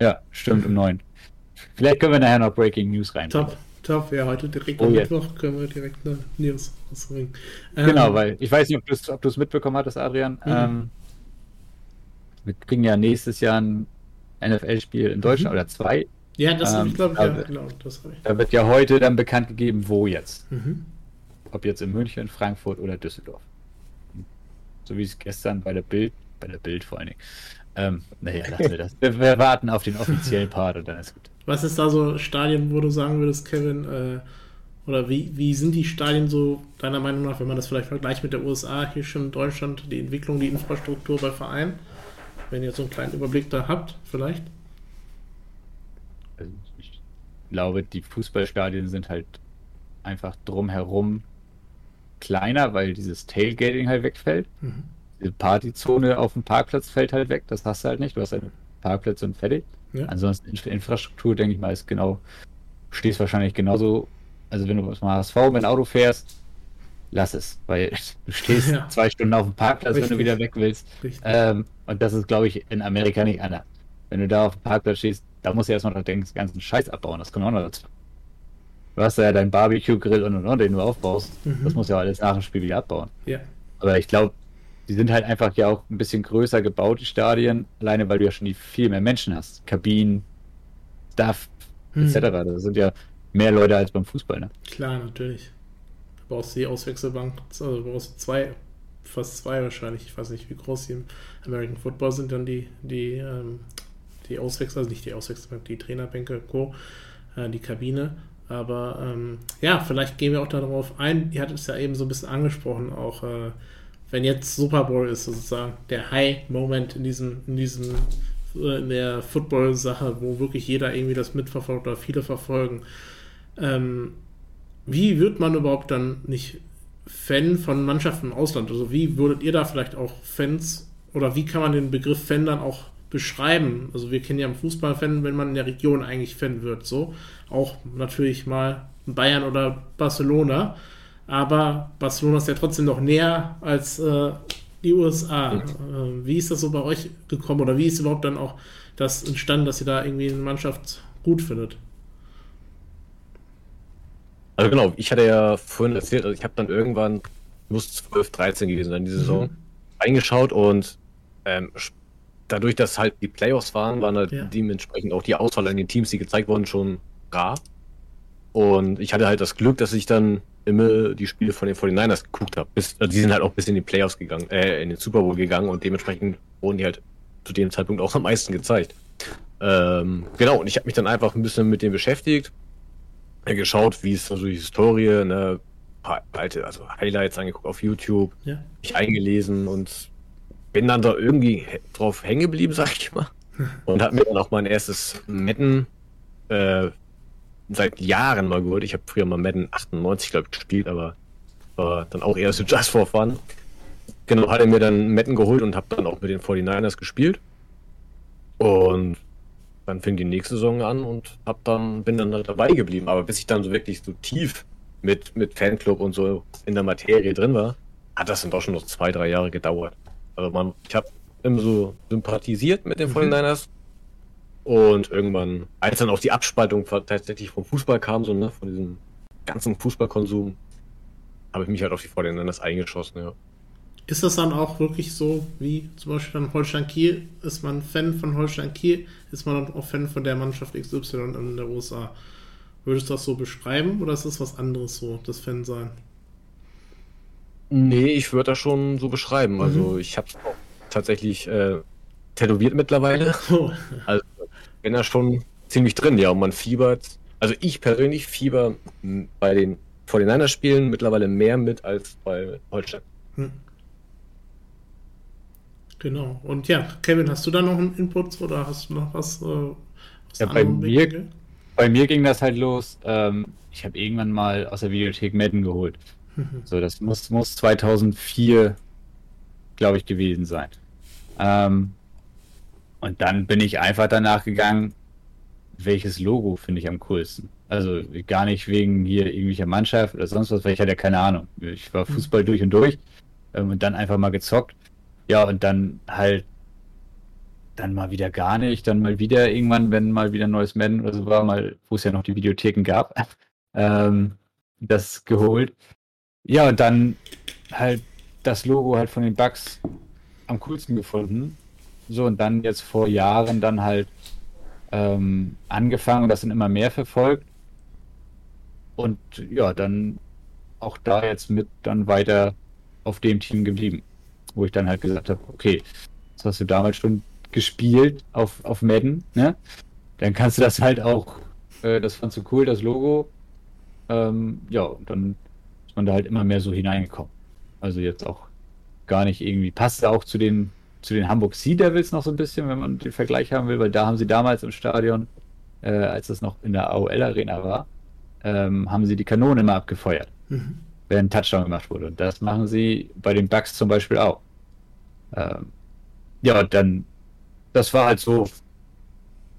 Ja, stimmt, um neun. Vielleicht können wir nachher noch Breaking News rein. Top, top. Ja, heute direkt Oh, am. Mittwoch können wir direkt eine News rausbringen. Genau, Ähm, weil ich weiß nicht, ob du es mitbekommen hattest, Adrian. Ähm, wir kriegen ja nächstes Jahr ein NFL-Spiel in Deutschland Mhm. oder zwei. Ja, das ähm, ich glaube ich, ja, genau, das ich. Da wird ja heute dann bekannt gegeben, wo jetzt. Mhm. Ob jetzt in München, Frankfurt oder Düsseldorf. So wie es gestern bei der Bild, bei der Bild vor allen Dingen. Ähm, naja, lassen wir das. Wir, wir warten auf den offiziellen Part und dann ist gut. Was ist da so Stadien, wo du sagen würdest, Kevin, äh, oder wie, wie sind die Stadien so deiner Meinung nach, wenn man das vielleicht vergleicht mit der USA, hier schon in Deutschland, die Entwicklung, die Infrastruktur bei Vereinen? Wenn ihr so einen kleinen Überblick da habt, vielleicht? Also ich glaube, die Fußballstadien sind halt einfach drumherum kleiner, weil dieses Tailgating halt wegfällt. Mhm. Die Partyzone auf dem Parkplatz fällt halt weg. Das hast du halt nicht. Du hast halt Parkplätze und fertig. Ja. Ansonsten Inf- Infrastruktur, denke ich mal, ist genau, stehst wahrscheinlich genauso. Also wenn du mal HSV mit dem Auto fährst, lass es, weil du stehst Ja. zwei Stunden auf dem Parkplatz, wenn Richtig. du wieder weg willst. Ähm, und das ist, glaube ich, in Amerika nicht anders. Wenn du da auf dem Parkplatz stehst, da musst du erstmal den ganzen Scheiß abbauen. Das kommt auch noch dazu. Du hast ja deinen Barbecue-Grill und und und, den du aufbaust. Mhm. Das musst du ja alles nach dem Spiel wieder abbauen. ja. Aber ich glaube, die sind halt einfach ja auch ein bisschen größer gebaut, die Stadien, alleine weil du ja schon viel mehr Menschen hast. Kabinen, Stuff, Mhm. etc. Da sind ja mehr Leute als beim Fußball, ne? Klar, natürlich. Du brauchst die Auswechselbank, also du brauchst zwei, fast zwei wahrscheinlich. Ich weiß nicht, wie groß die im American Football sind, dann die, die, ähm, die Auswechsel, also nicht die Auswechselbank, die Trainerbänke, Co., äh, die Kabine. Aber ähm, ja, vielleicht gehen wir auch darauf ein. Ihr hattet es ja eben so ein bisschen angesprochen, auch äh, wenn jetzt Super Bowl ist, sozusagen der High-Moment in diesem, in diesem, äh, in der Football-Sache, wo wirklich jeder irgendwie das mitverfolgt oder viele verfolgen. Ähm, wie wird man überhaupt dann nicht Fan von Mannschaften im Ausland? Also wie würdet ihr da vielleicht auch Fans oder wie kann man den Begriff Fan dann auch beschreiben? Also wir kennen ja im Fußball-Fan, wenn man in der Region eigentlich Fan wird, so. Auch natürlich mal Bayern oder Barcelona. Aber Barcelona ist ja trotzdem noch näher als äh, die USA. Äh, wie ist das so bei euch gekommen oder wie ist überhaupt dann auch das entstanden, dass ihr da irgendwie eine Mannschaft gut findet? Also genau, ich hatte ja vorhin erzählt, also ich habe dann irgendwann, muss 12, 13 gewesen sein, die Saison, Mhm. eingeschaut und ähm, dadurch, dass halt die Playoffs waren, waren halt Ja. dementsprechend auch die Auswahl an den Teams, die gezeigt wurden, schon rar. Und ich hatte halt das Glück, dass ich dann immer die Spiele von den 49ers geguckt habe. Bis, also die sind halt auch bis in die Playoffs gegangen, äh, in den Super Bowl gegangen und dementsprechend wurden die halt zu dem Zeitpunkt auch am meisten gezeigt. Ähm, genau, und ich habe mich dann einfach ein bisschen mit dem beschäftigt, geschaut, wie ist so die Historie, ne, paar alte, also Highlights angeguckt auf YouTube, Ja. mich eingelesen und bin dann da irgendwie drauf hängen geblieben, sag ich mal. Und habe mir dann auch mein erstes Madden äh, seit Jahren mal geholt. Ich habe früher mal Madden 98, glaube ich, gespielt, aber war dann auch eher so just for fun. Genau, hatte mir dann Madden geholt und habe dann auch mit den 49ers gespielt. Und dann fing die nächste Saison an und hab dann, bin dann dabei geblieben. Aber bis ich dann so wirklich so tief mit, mit Fanclub und so in der Materie drin war, hat das dann doch schon noch zwei, drei Jahre gedauert. Also man, ich habe immer so sympathisiert mit den Mhm. 49ers. Und irgendwann, als dann auch die Abspaltung tatsächlich vom Fußball kam, so, ne, von diesem ganzen Fußballkonsum, habe ich mich halt auf die 49ers eingeschossen, ja. Ist das dann auch wirklich so, wie zum Beispiel dann Holstein Kiel? Ist man Fan von Holstein Kiel? Ist man dann auch Fan von der Mannschaft XY in der USA? Würdest du das so beschreiben oder ist das was anderes so, das Fan sein? Nee, ich würde das schon so beschreiben. Also Mhm. ich habe es auch tatsächlich äh, tätowiert mittlerweile. Oh, Also bin da schon ziemlich drin, ja. Und man fiebert, also ich persönlich fieber m, bei den 49 spielen mittlerweile mehr mit als bei Holstein. hm. Genau. Und ja, Kevin, hast du da noch einen Input oder hast du noch was? Äh, Ja, bei mir- bei mir ging das halt los. Ähm, ich habe irgendwann mal aus der Videothek Madden geholt. so, das muss, muss 2004, glaube ich, gewesen sein. Ähm, und dann bin ich einfach danach gegangen, welches Logo finde ich am coolsten. Also gar nicht wegen hier irgendwelcher Mannschaft oder sonst was, weil ich hatte ja keine Ahnung. Ich war Fußball durch und durch ähm, und dann einfach mal gezockt. Ja, und dann halt dann mal wieder gar nicht, dann mal wieder irgendwann, wenn mal wieder ein neues Madden oder so war, mal, wo es ja noch die Videotheken gab, ähm, das geholt. Ja, und dann halt das Logo halt von den Bugs am coolsten gefunden. So, und dann jetzt vor Jahren dann halt ähm, angefangen, das sind immer mehr verfolgt. Und ja, dann auch da jetzt mit dann weiter auf dem Team geblieben. Wo ich dann halt gesagt habe, okay, das hast du damals schon gespielt auf, auf Madden, ne? Dann kannst du das halt auch, äh, das fandst du cool, das Logo. Ähm, ja, und dann ist man da halt immer mehr so hineingekommen. Also jetzt auch gar nicht irgendwie, passt auch zu den, zu den Hamburg Sea Devils noch so ein bisschen, wenn man den Vergleich haben will, weil da haben sie damals im Stadion, äh, als das noch in der AOL Arena war, ähm, haben sie die Kanone immer abgefeuert, mhm. wenn ein Touchdown gemacht wurde. Und das machen sie bei den Bugs zum Beispiel auch. Ähm, ja, und dann das war halt so,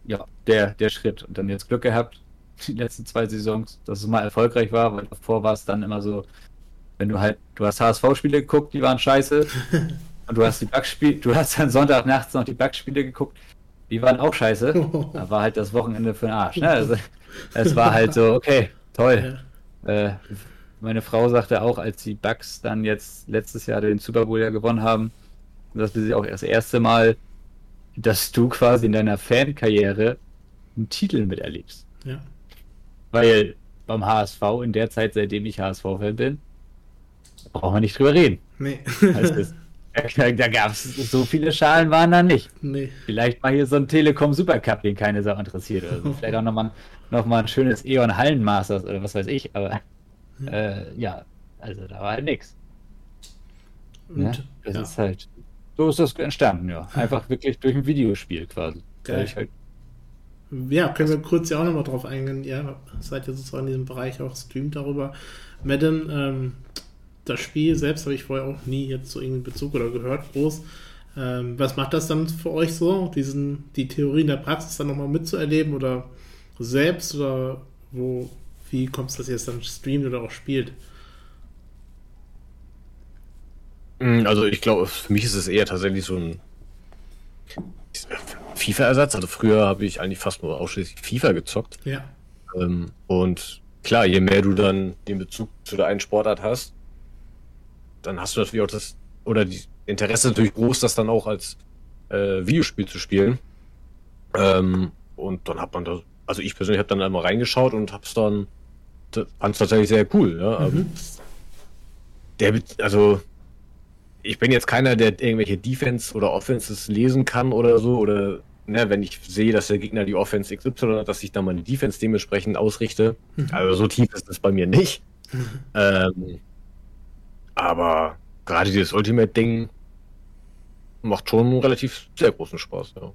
ja, der, der Schritt. Und dann jetzt Glück gehabt, die letzten zwei Saisons, dass es mal erfolgreich war, weil davor war es dann immer so, wenn du halt, du hast HSV-Spiele geguckt, die waren scheiße. und du hast die Backspiele, du hast dann Sonntag nachts noch die Backspiele geguckt, die waren auch scheiße. Da war halt das Wochenende für den Arsch. Ne? Also, es war halt so, okay, toll. Äh, meine Frau sagte auch, als die Bucks dann jetzt letztes Jahr den Super Bowl ja gewonnen haben, dass wir sie auch das erste Mal dass du quasi in deiner Fankarriere einen Titel miterlebst. Ja. Weil beim HSV in der Zeit, seitdem ich HSV-Fan bin, brauchen wir nicht drüber reden. Nee. Also, da gab es so viele Schalen waren da nicht. Nee. Vielleicht mal hier so ein Telekom Supercup, den keine Sau interessiert. Oder so. Vielleicht auch nochmal noch mal ein schönes Eon Hallenmasters oder was weiß ich. Aber ja, äh, ja also da war halt nichts. Ja, das ja. ist halt so ist das entstanden, ja. Einfach wirklich durch ein Videospiel quasi. Halt ja, können wir kurz ja auch nochmal drauf eingehen. Ja, seid ihr sozusagen in diesem Bereich auch streamt darüber. Madden, ähm, das Spiel selbst habe ich vorher auch nie jetzt so irgendeinen Bezug oder gehört, groß. Ähm, was macht das dann für euch so, diesen, die Theorie in der Praxis dann nochmal mitzuerleben oder selbst oder wo, wie kommt es, dass ihr es dann streamt oder auch spielt? Mm, also ich glaube, für mich ist es eher tatsächlich so ein FIFA-Ersatz. Also früher habe ich eigentlich fast nur ausschließlich FIFA gezockt. Ja. Ähm, und klar, je mehr du dann den Bezug zu der einen Sportart hast, dann hast du natürlich auch das, oder die Interesse natürlich groß, das dann auch als äh, Videospiel zu spielen. Ähm, und dann hat man da, also ich persönlich habe dann einmal reingeschaut und hab's dann, fand es tatsächlich sehr cool. Ja? Mhm. Der, also ich bin jetzt keiner, der irgendwelche Defense oder Offenses lesen kann oder so, oder ne, wenn ich sehe, dass der Gegner die Offense XY hat, dass ich dann meine Defense dementsprechend ausrichte. Mhm. Also so tief ist es bei mir nicht. Mhm. Ähm, aber gerade dieses Ultimate-Ding macht schon relativ sehr großen Spaß, ja.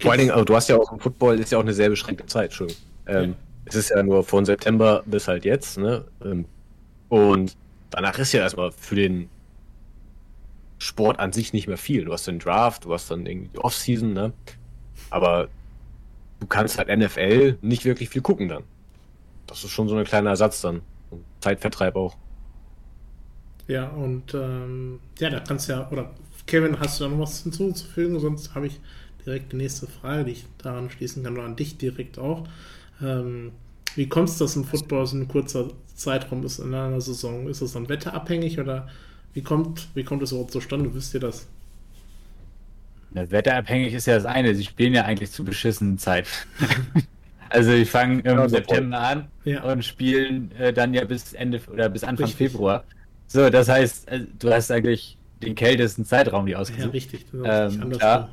Vor allen Dingen, also du hast ja auch im Football ist ja auch eine sehr beschränkte Zeit, schon. Ähm, ja. Es ist ja nur von September bis halt jetzt, ne? Ähm, und danach ist ja erstmal für den Sport an sich nicht mehr viel. Du hast den Draft, du hast dann irgendwie die Offseason, ne? Aber du kannst halt NFL nicht wirklich viel gucken dann. Das ist schon so ein kleiner Ersatz dann. Und Zeitvertreib auch. Ja, und ähm, ja, da kannst du ja, oder Kevin, hast du da noch was hinzuzufügen? Sonst habe ich direkt die nächste Frage, die ich daran schließen kann, oder an dich direkt auch. Ähm, wie kommt es, dass ein Football so ein kurzer Zeitraum ist in einer Saison? Ist das dann wetterabhängig oder wie kommt, wie kommt das überhaupt zustande? Wisst ihr das? Ja, wetterabhängig ist ja das eine. Sie spielen ja eigentlich zu beschissenen Zeit. also die fangen im ja, September an ja. und spielen äh, dann ja bis Ende oder bis Anfang richtig. Februar. So, das heißt, äh, du hast eigentlich den kältesten Zeitraum, die ausgesucht. Ja, richtig. Ähm, klar.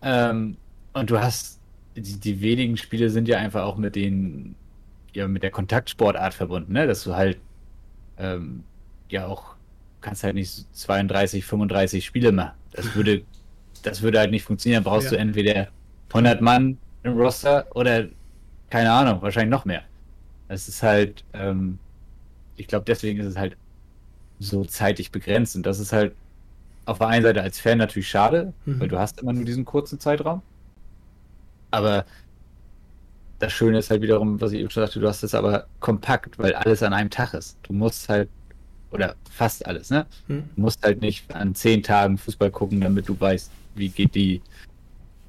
Ähm, und du hast die, die wenigen Spiele sind ja einfach auch mit den ja mit der Kontaktsportart verbunden, ne? Dass du halt ähm, ja auch kannst halt nicht 32, 35 Spiele machen. Das würde, das würde halt nicht funktionieren. Dann brauchst ja. du entweder 100 Mann im Roster oder keine Ahnung, wahrscheinlich noch mehr. Es ist halt, ähm, ich glaube, deswegen ist es halt so zeitig begrenzt und das ist halt auf der einen Seite als Fan natürlich schade, mhm. weil du hast immer nur diesen kurzen Zeitraum. Aber das Schöne ist halt wiederum, was ich eben schon sagte, du hast es aber kompakt, weil alles an einem Tag ist. Du musst halt, oder fast alles, ne? Mhm. Du musst halt nicht an zehn Tagen Fußball gucken, damit du weißt, wie geht die,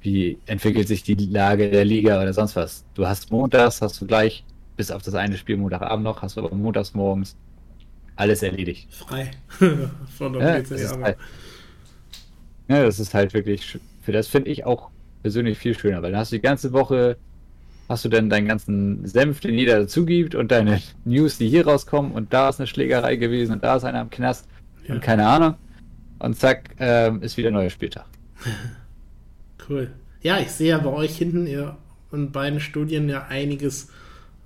wie entwickelt sich die Lage der Liga oder sonst was. Du hast montags, hast du gleich, bis auf das eine Spiel Montagabend noch, hast du aber montags morgens alles erledigt. Frei. Von der ja, das ist halt, ja, das ist halt wirklich, für das finde ich auch persönlich viel schöner, weil dann hast du die ganze Woche, hast du dann deinen ganzen Senf, den jeder dazu gibt und deine News, die hier rauskommen und da ist eine Schlägerei gewesen und da ist einer im Knast ja. und keine Ahnung. Und zack, ähm, ist wieder ein neuer Spieltag. cool. Ja, ich sehe ja bei euch hinten ihr in beiden Studien ja einiges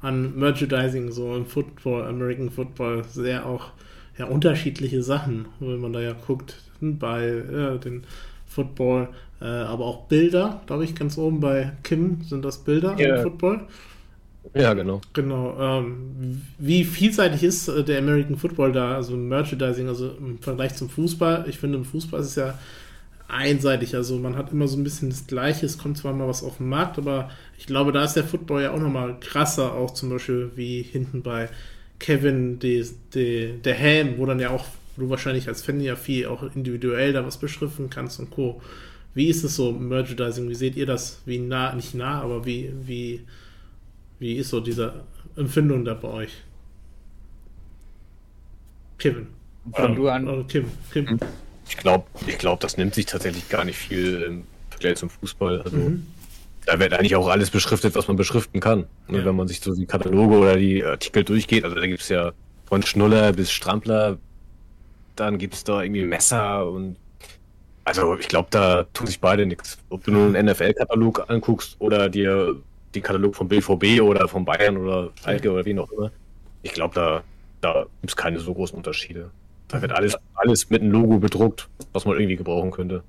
an Merchandising, so im Football, American Football, sehr auch ja, unterschiedliche Sachen, wenn man da ja guckt, bei äh, den Football, äh, aber auch Bilder, glaube ich, ganz oben bei Kim sind das Bilder ja. im Football. Ja, genau. Genau. Ähm, wie vielseitig ist äh, der American Football da, also Merchandising, also im Vergleich zum Fußball? Ich finde, im Fußball ist es ja einseitig. Also man hat immer so ein bisschen das Gleiche. Es kommt zwar mal was auf den Markt, aber ich glaube, da ist der Football ja auch nochmal krasser, auch zum Beispiel wie hinten bei Kevin die, die, der Helm, wo dann ja auch du wahrscheinlich als Fan ja viel auch individuell da was beschriften kannst und Co. Wie ist es so Merchandising? Wie seht ihr das? Wie nah, nicht nah, aber wie, wie, wie ist so diese Empfindung da bei euch? Kevin. Fang du an. Oder Kim. Kim. Ich glaube, ich glaub, das nimmt sich tatsächlich gar nicht viel im Vergleich zum Fußball. Also, mhm. Da wird eigentlich auch alles beschriftet, was man beschriften kann. Ja. Wenn man sich so die Kataloge oder die Artikel durchgeht, also da gibt es ja von Schnuller bis Strampler, dann gibt es da irgendwie Messer und also ich glaube, da tun sich beide nichts. Ob du nur einen NFL-Katalog anguckst oder dir den Katalog vom BVB oder von Bayern oder Schalke oder wie noch immer. Ich glaube, da, da gibt es keine so großen Unterschiede. Da wird alles, alles mit einem Logo bedruckt, was man irgendwie gebrauchen könnte.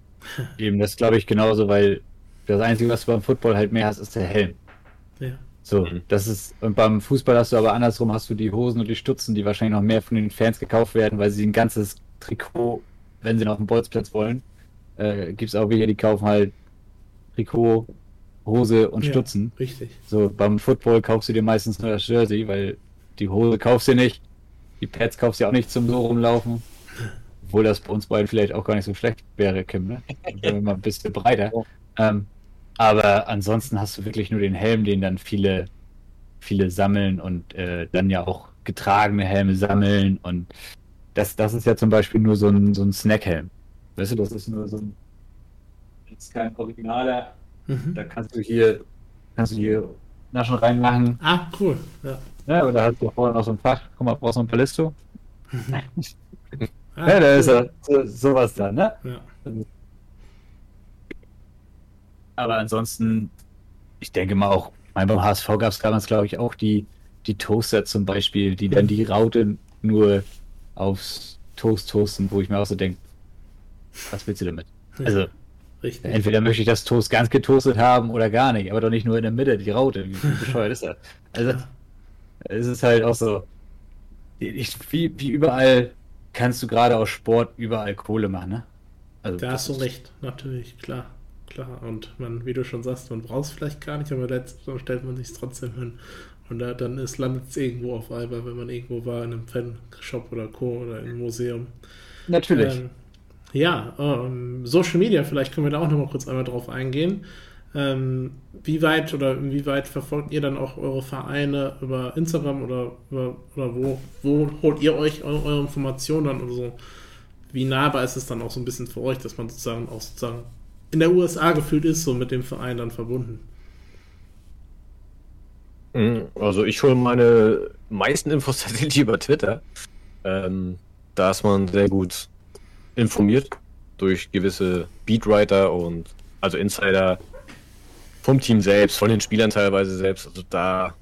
Eben, das glaube ich genauso, weil das Einzige, was du beim Football halt mehr hast, ist der Helm. Ja. So, mhm. das ist, und beim Fußball hast du aber andersrum, hast du die Hosen und die Stutzen, die wahrscheinlich noch mehr von den Fans gekauft werden, weil sie ein ganzes Trikot, wenn sie noch auf dem Bolzplatz wollen, äh, gibt es auch welche, die kaufen halt Trikot, Hose und ja, Stutzen. Richtig. So, beim Football kaufst du dir meistens nur das Jersey, weil die Hose kaufst du nicht, die Pads kaufst du auch nicht zum so rumlaufen. Obwohl das bei uns beiden vielleicht auch gar nicht so schlecht wäre, Kim, ne? Wenn wir mal ein bisschen breiter. Ähm, aber ansonsten hast du wirklich nur den Helm, den dann viele, viele sammeln und äh, dann ja auch getragene Helme sammeln. Und das, das ist ja zum Beispiel nur so ein, so ein Snackhelm. Weißt du, das ist nur so ein. Das ist kein originaler. Mhm. Da kannst du hier, kannst du hier Naschen reinmachen. Ah, cool. Ja. Ja, oder hast du vorne noch so ein Fach. Guck mal, brauchst du ein Palisto? ah, ja, da ist ja so, sowas da, ne? Ja. Aber ansonsten, ich denke mal auch, mein, beim HSV gab es damals, glaube ich, auch die, die Toaster zum Beispiel, die dann die Raute nur aufs Toast toasten, wo ich mir auch so denke, was willst du damit? Also, Richtig. entweder möchte ich das Toast ganz getoastet haben oder gar nicht, aber doch nicht nur in der Mitte, die Raute. Wie bescheuert ist das? Also, es ist halt auch so, ich, wie, wie überall kannst du gerade aus Sport überall Kohle machen, ne? Also, da hast du recht, natürlich, klar. Klar, und man, wie du schon sagst, man braucht es vielleicht gar nicht, aber letztendlich stellt man sich trotzdem hin. Und da, dann landet es irgendwo auf einmal, wenn man irgendwo war in einem Fanshop oder Co. oder im Museum. Natürlich. Ähm, ja, ähm, Social Media, vielleicht können wir da auch nochmal kurz einmal drauf eingehen. Ähm, wie weit oder inwieweit verfolgt ihr dann auch eure Vereine über Instagram oder, über, oder wo, wo holt ihr euch eure, eure Informationen dann oder so? Wie nahbar ist es dann auch so ein bisschen für euch, dass man sozusagen auch sozusagen in der USA gefühlt ist, so mit dem Verein dann verbunden? Mhm, also ich hole meine meisten Infos tatsächlich über Twitter. Ähm, da ist man sehr gut informiert durch gewisse Beatwriter und also Insider vom Team selbst, von den Spielern teilweise selbst. Also da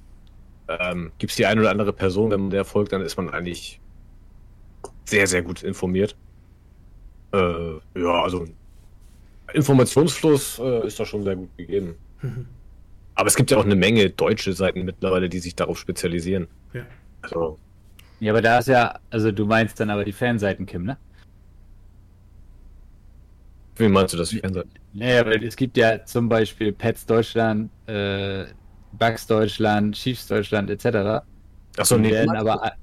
ähm, gibt es die eine oder andere Person, wenn man der folgt, dann ist man eigentlich sehr, sehr gut informiert. Äh, ja, also Informationsfluss äh, ist da schon sehr gut gegeben. Mhm. Aber es gibt ja auch eine Menge deutsche Seiten mittlerweile, die sich darauf spezialisieren. Ja. Also, Ja, aber da ist ja, also du meinst dann aber die Fanseiten, Kim, ne? Wie meinst du das? Fernsehen? Naja, weil es gibt ja zum Beispiel Pets Deutschland, äh, Bugs Deutschland, Chiefs Deutschland etc. Achso, Die nee, werden aber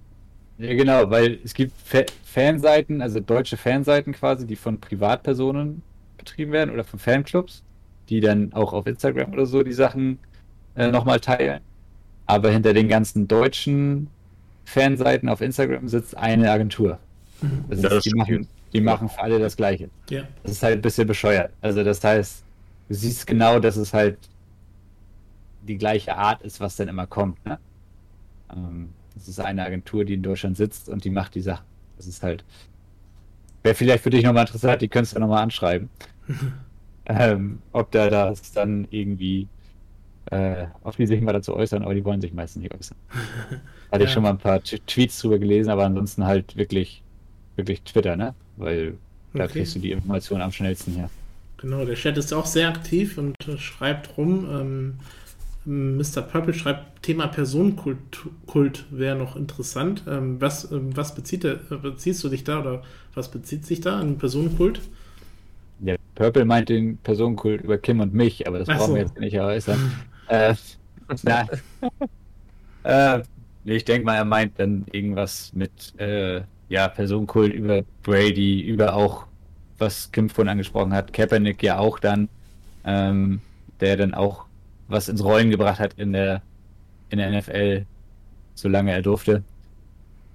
ja genau, weil es gibt Fa Fanseiten, also deutsche Fanseiten quasi, die von Privatpersonen betrieben werden oder von Fanclubs, die dann auch auf Instagram oder so die Sachen äh, nochmal teilen. Aber hinter den ganzen deutschen Fanseiten auf Instagram sitzt eine Agentur. Das Ja, ist, das die, stimmt. machen, die machen für alle das Gleiche. Ja. Das ist halt ein bisschen bescheuert. Also das heißt, du siehst genau, dass es halt die gleiche Art ist, was dann immer kommt. Ne? Ähm, das ist eine Agentur, die in Deutschland sitzt und die macht die Sachen. Das ist halt. Wäre vielleicht für dich nochmal interessant, die könntest du ja nochmal anschreiben. ähm, ob da das dann irgendwie, äh, ob die sich mal dazu äußern, aber die wollen sich meistens nicht äußern. Hatte ich Ja. schon mal ein paar T Tweets drüber gelesen, aber ansonsten halt wirklich, wirklich Twitter, ne? Weil da Okay. kriegst du die Informationen am schnellsten her. Genau, der Chat ist auch sehr aktiv und äh, schreibt rum. Ähm, Mr. Purple schreibt, Thema Personenkult Kult wäre noch interessant. Ähm, was, ähm, was bezieht der, beziehst du dich da oder was bezieht sich da an Personenkult? Der Purple meint den Personenkult über Kim und mich, aber das Ach brauchen so. wir jetzt nicht äußern. äh, na, äh, ich denke mal, er meint dann irgendwas mit äh, ja, Personenkult über Brady, über auch, was Kim vorhin angesprochen hat, Kaepernick ja auch dann, ähm, der dann auch was ins Rollen gebracht hat in der, in der NFL, solange er durfte.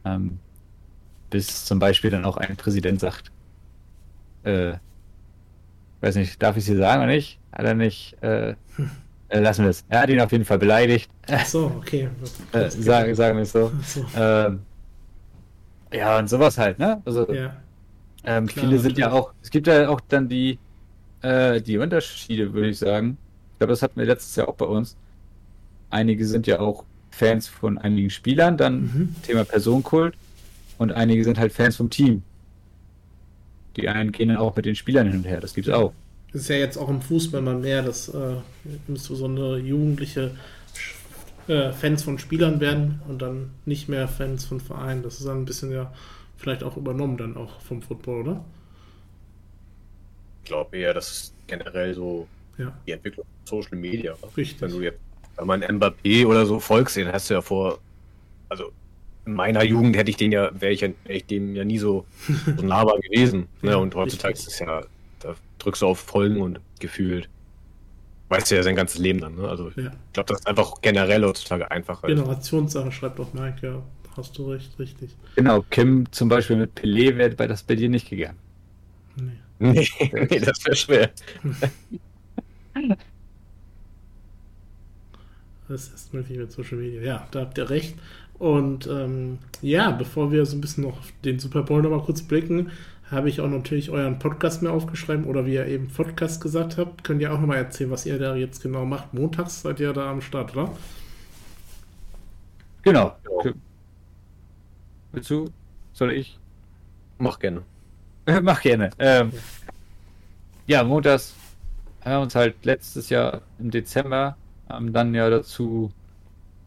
Ähm, bis zum Beispiel dann auch ein Präsident sagt, äh, weiß nicht, darf ich sie sagen oder nicht? Hat er nicht, äh, äh, lassen wir es. Er hat ihn auf jeden Fall beleidigt, Ach so, okay. äh, sagen, sagen wir es so. So. Ähm, ja, und sowas halt, ne? Also, Ja, ähm, klar, viele sind ja auch, es gibt ja auch dann die, äh, die Unterschiede, würde ich sagen. Ich glaube, das hatten wir letztes Jahr auch bei uns. Einige sind ja auch Fans von einigen Spielern, dann Mhm. Thema Personenkult. Und einige sind halt Fans vom Team. Die einen gehen dann auch mit den Spielern hin und her, das gibt's auch. das ist ja jetzt auch im Fußball mal mehr, dass äh, insbesondere Jugendliche äh, Fans von Spielern werden und dann nicht mehr Fans von Vereinen. Das ist dann ein bisschen ja vielleicht auch übernommen dann auch vom Football, oder? Ich glaube eher, das ist generell so Ja, die Entwicklung von Social Media. Richtig. Wenn du jetzt, wenn man Mbappé oder so folgst, den hast du ja vor, also in meiner Jugend hätte ich den ja, wäre ich, ja- wär ich dem ja nie so, so nahbar gewesen. Ne? Und heutzutage ist es ja, da drückst du auf Folgen und gefühlt weißt du ja sein ganzes Leben dann. Ne? Also ich ja. glaube, das ist einfach generell heutzutage einfacher. Generationssache schreibt auch Mike, ja, hast du recht, richtig. Genau, Kim zum Beispiel mit Pelé wäre bei das bei dir nicht gegangen. Nee. Nee, nee, das wäre schwer. Das ist möglich mit Social Media. Ja, da habt ihr recht. Und ähm, ja, bevor wir so ein bisschen noch auf den Super Bowl nochmal kurz blicken, habe ich auch natürlich euren Podcast mir aufgeschrieben oder wie ihr eben Podcast gesagt habt, könnt ihr auch nochmal erzählen, was ihr da jetzt genau macht. Montags seid ihr da am Start, oder? Genau. Ja. Willst du? Soll ich? Mach gerne. Mach gerne. Ähm, ja, montags haben wir uns halt letztes Jahr im Dezember ähm, dann ja dazu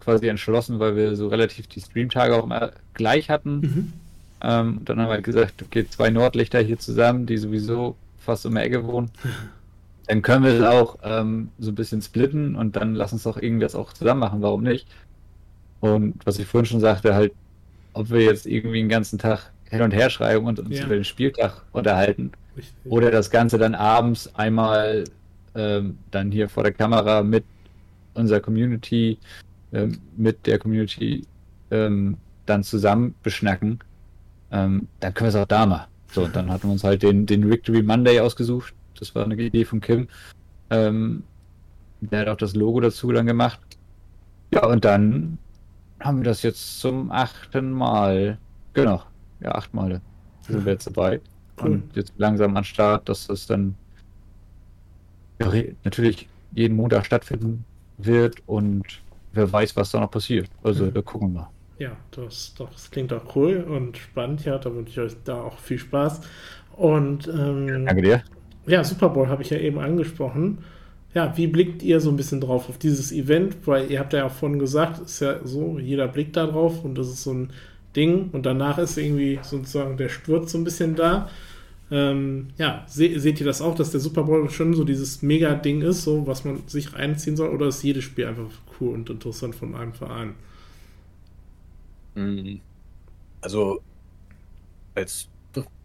quasi entschlossen, weil wir so relativ die Streamtage auch immer gleich hatten. Mhm. Ähm, dann haben wir halt gesagt, okay, zwei Nordlichter hier zusammen, die sowieso fast um die Ecke wohnen. Dann können wir es auch ähm, so ein bisschen splitten und dann lass uns doch irgendwas auch zusammen machen, warum nicht? Und was ich vorhin schon sagte, halt, ob wir jetzt irgendwie den ganzen Tag hin und her schreiben und uns Ja. über den Spieltag unterhalten Richtig. oder das Ganze dann abends einmal ähm, dann hier vor der Kamera mit unserer Community, ähm, mit der Community ähm, dann zusammen beschnacken, ähm, dann können wir es auch da machen. So, und dann hatten wir uns halt den, den Victory Monday ausgesucht. Das war eine Idee von Kim. Ähm, der hat auch das Logo dazu dann gemacht. Ja, und dann haben wir das jetzt zum achten Mal. Genau, ja, acht Male sind wir jetzt dabei. Cool. Und jetzt langsam an Start, dass das dann natürlich jeden Montag stattfinden wird und wer weiß, was da noch passiert. Also Mhm. da gucken wir. Ja, das, das klingt auch cool und spannend. Ja, da wünsche ich euch da auch viel Spaß. Und ähm, Danke dir. Ja, Super Bowl habe ich ja eben angesprochen. ja, wie blickt ihr so ein bisschen drauf auf dieses Event? Weil ihr habt ja auch vorhin gesagt, ist ja so, jeder blickt da drauf und das ist so ein Ding und danach ist irgendwie sozusagen der Sturz so ein bisschen da. Ähm, ja, se seht ihr das auch, dass der Super Bowl schon so dieses Mega-Ding ist, so was man sich reinziehen soll, oder ist jedes Spiel einfach cool und interessant von einem Verein? Mm. Also als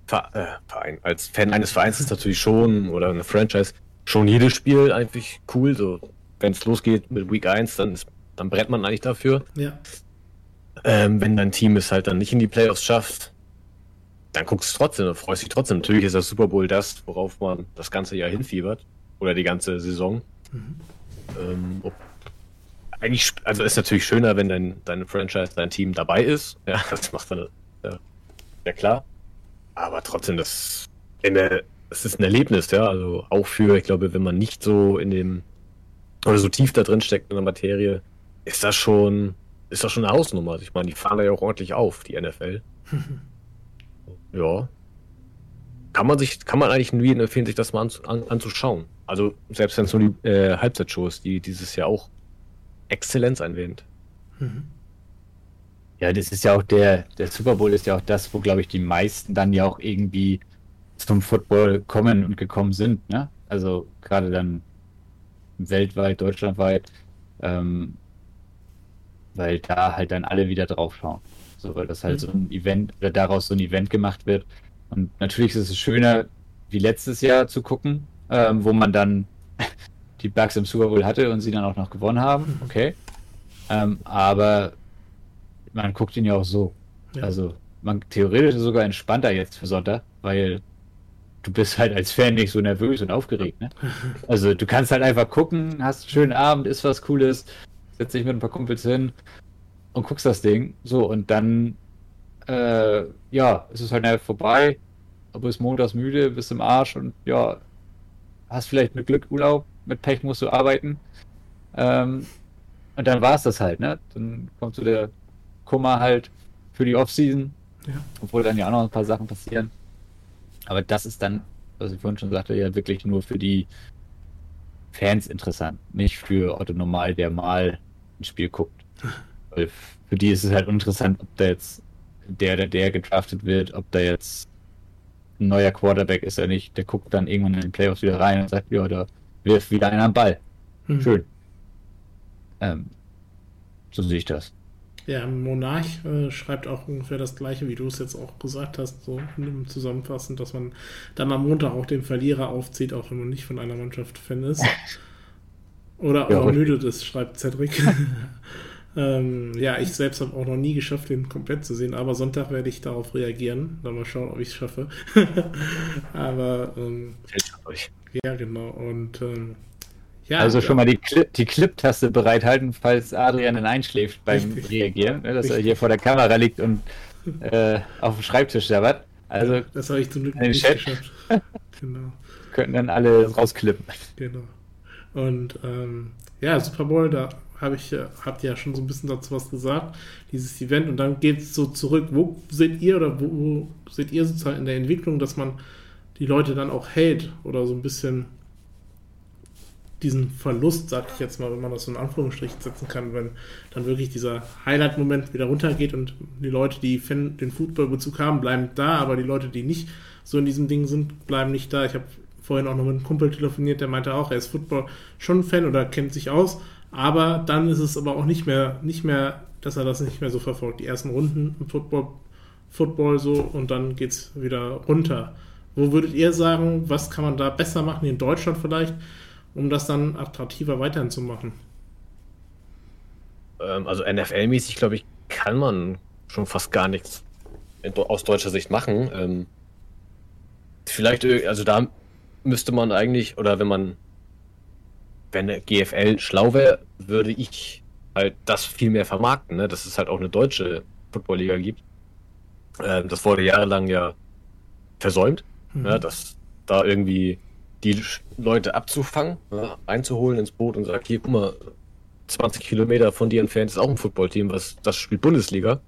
Verein, als Fan eines Vereins ist natürlich schon, oder eine Franchise, schon jedes Spiel eigentlich cool. So, wenn es losgeht mit Week 1, dann, ist, dann brennt man eigentlich dafür. Ja. Ähm, wenn dein Team es halt dann nicht in die Playoffs schafft, dann guckst du trotzdem, dann freust dich trotzdem. Natürlich ist das Super Bowl das, worauf man das ganze Jahr hinfiebert. Oder die ganze Saison. Mhm. Ähm, ob, eigentlich, also ist natürlich schöner, wenn dein, deine Franchise, dein Team dabei ist. Ja, das macht dann ja, ja klar. Aber trotzdem, das, der, das ist ein Erlebnis, ja. Also auch für, ich glaube, wenn man nicht so in dem oder so tief da drin steckt in der Materie, ist das schon, ist das schon eine Hausnummer. Also ich meine, die fahren da ja auch ordentlich auf, die NFL. ja. Kann man sich, kann man eigentlich nur empfehlen, sich das mal an, an, anzuschauen. Also selbst wenn es nur die äh, Halbzeitshows, die dieses Jahr auch Exzellenz einwähnt. Mhm. Ja, das ist ja auch der, der Super Bowl ist ja auch das, wo, glaube ich, die meisten dann ja auch irgendwie zum Football kommen und gekommen sind, ne? Also gerade dann weltweit, deutschlandweit, ähm, weil da halt dann alle wieder drauf schauen. So, weil das halt mhm. so ein Event oder daraus so ein Event gemacht wird. Und natürlich ist es schöner, wie letztes Jahr zu gucken, ähm, wo man dann die Bugs im Super Bowl hatte und sie dann auch noch gewonnen haben. Okay. Ähm, aber man guckt ihn ja auch so. Ja. Also man theoretisch ist sogar entspannter jetzt für Sonntag, weil du bist halt als Fan nicht so nervös und aufgeregt. Ne? Also du kannst halt einfach gucken, hast einen schönen Abend, ist was Cooles, setz dich mit ein paar Kumpels hin und guckst das Ding. So, und dann, äh, ja, ist es halt schnell vorbei, aber bist montags müde, bist im Arsch und ja, hast vielleicht mit Glück Urlaub, mit Pech musst du arbeiten. Ähm, und dann war es das halt, ne? Dann kommt so der Kummer halt für die Offseason. Ja. Obwohl dann ja auch noch ein paar Sachen passieren. Aber das ist dann, was ich vorhin schon sagte, ja wirklich nur für die Fans interessant. Nicht für Otto Normal, der mal ein Spiel guckt. Weil für die ist es halt uninteressant, ob da jetzt der oder der gedraftet wird, ob da jetzt ein neuer Quarterback ist oder nicht. Der guckt dann irgendwann in den Playoffs wieder rein und sagt, ja, da wirft wieder einer am Ball. Hm. Schön. Ähm, so sehe ich das. Ja, Monarch äh, schreibt auch ungefähr das gleiche, wie du es jetzt auch gesagt hast, so zusammenfassend, dass man dann am Montag auch den Verlierer aufzieht, auch wenn man nicht von einer Mannschaft Fan ist. Oder ja, müde ist, schreibt Cedric. ähm, ja, ich selbst habe auch noch nie geschafft, den komplett zu sehen, aber Sonntag werde ich darauf reagieren. Dann mal schauen, ob ich es schaffe. aber ähm, ja, genau. Und ähm, ja, also schon mal die, Clip, die Clip-Taste bereithalten, falls Adrian dann einschläft beim Richtig. Reagieren, ne, dass Richtig. er hier vor der Kamera liegt und äh, auf dem Schreibtisch sabbert. Also, das habe ich zum Glück nicht Chat geschafft. genau. Könnten dann alle rausklippen. Genau. Und ähm, ja, Super Bowl, da habe ich, habt ihr ja schon so ein bisschen dazu was gesagt, dieses Event. Und dann geht es so zurück. Wo seht ihr oder wo, wo seht ihr sozusagen in der Entwicklung, dass man die Leute dann auch hält oder so ein bisschen diesen Verlust, sag ich jetzt mal, wenn man das so in Anführungsstrichen setzen kann, wenn dann wirklich dieser Highlight-Moment wieder runtergeht und die Leute, die den Football-Bezug haben, bleiben da, aber die Leute, die nicht so in diesem Ding sind, bleiben nicht da. Ich habe vorhin auch noch mit einem Kumpel telefoniert, der meinte auch, er ist Football schon Fan oder kennt sich aus, aber dann ist es aber auch nicht mehr, nicht mehr, dass er das nicht mehr so verfolgt. Die ersten Runden im Football, Football so und dann geht es wieder runter. Wo würdet ihr sagen, was kann man da besser machen, in Deutschland vielleicht? um das dann attraktiver weiterhin zu machen? Ähm, also NFL-mäßig, glaube ich, kann man schon fast gar nichts aus deutscher Sicht machen. Ähm, vielleicht, also da müsste man eigentlich, oder wenn man, wenn der GFL schlau wäre, würde ich halt das viel mehr vermarkten, ne? dass es halt auch eine deutsche Football-Liga gibt. Ähm, das wurde jahrelang ja versäumt, mhm. ja, dass da irgendwie die Leute abzufangen, ja, einzuholen ins Boot und sagt, hier, guck mal, 20 Kilometer von dir entfernt ist auch ein Footballteam, was das spielt Bundesliga.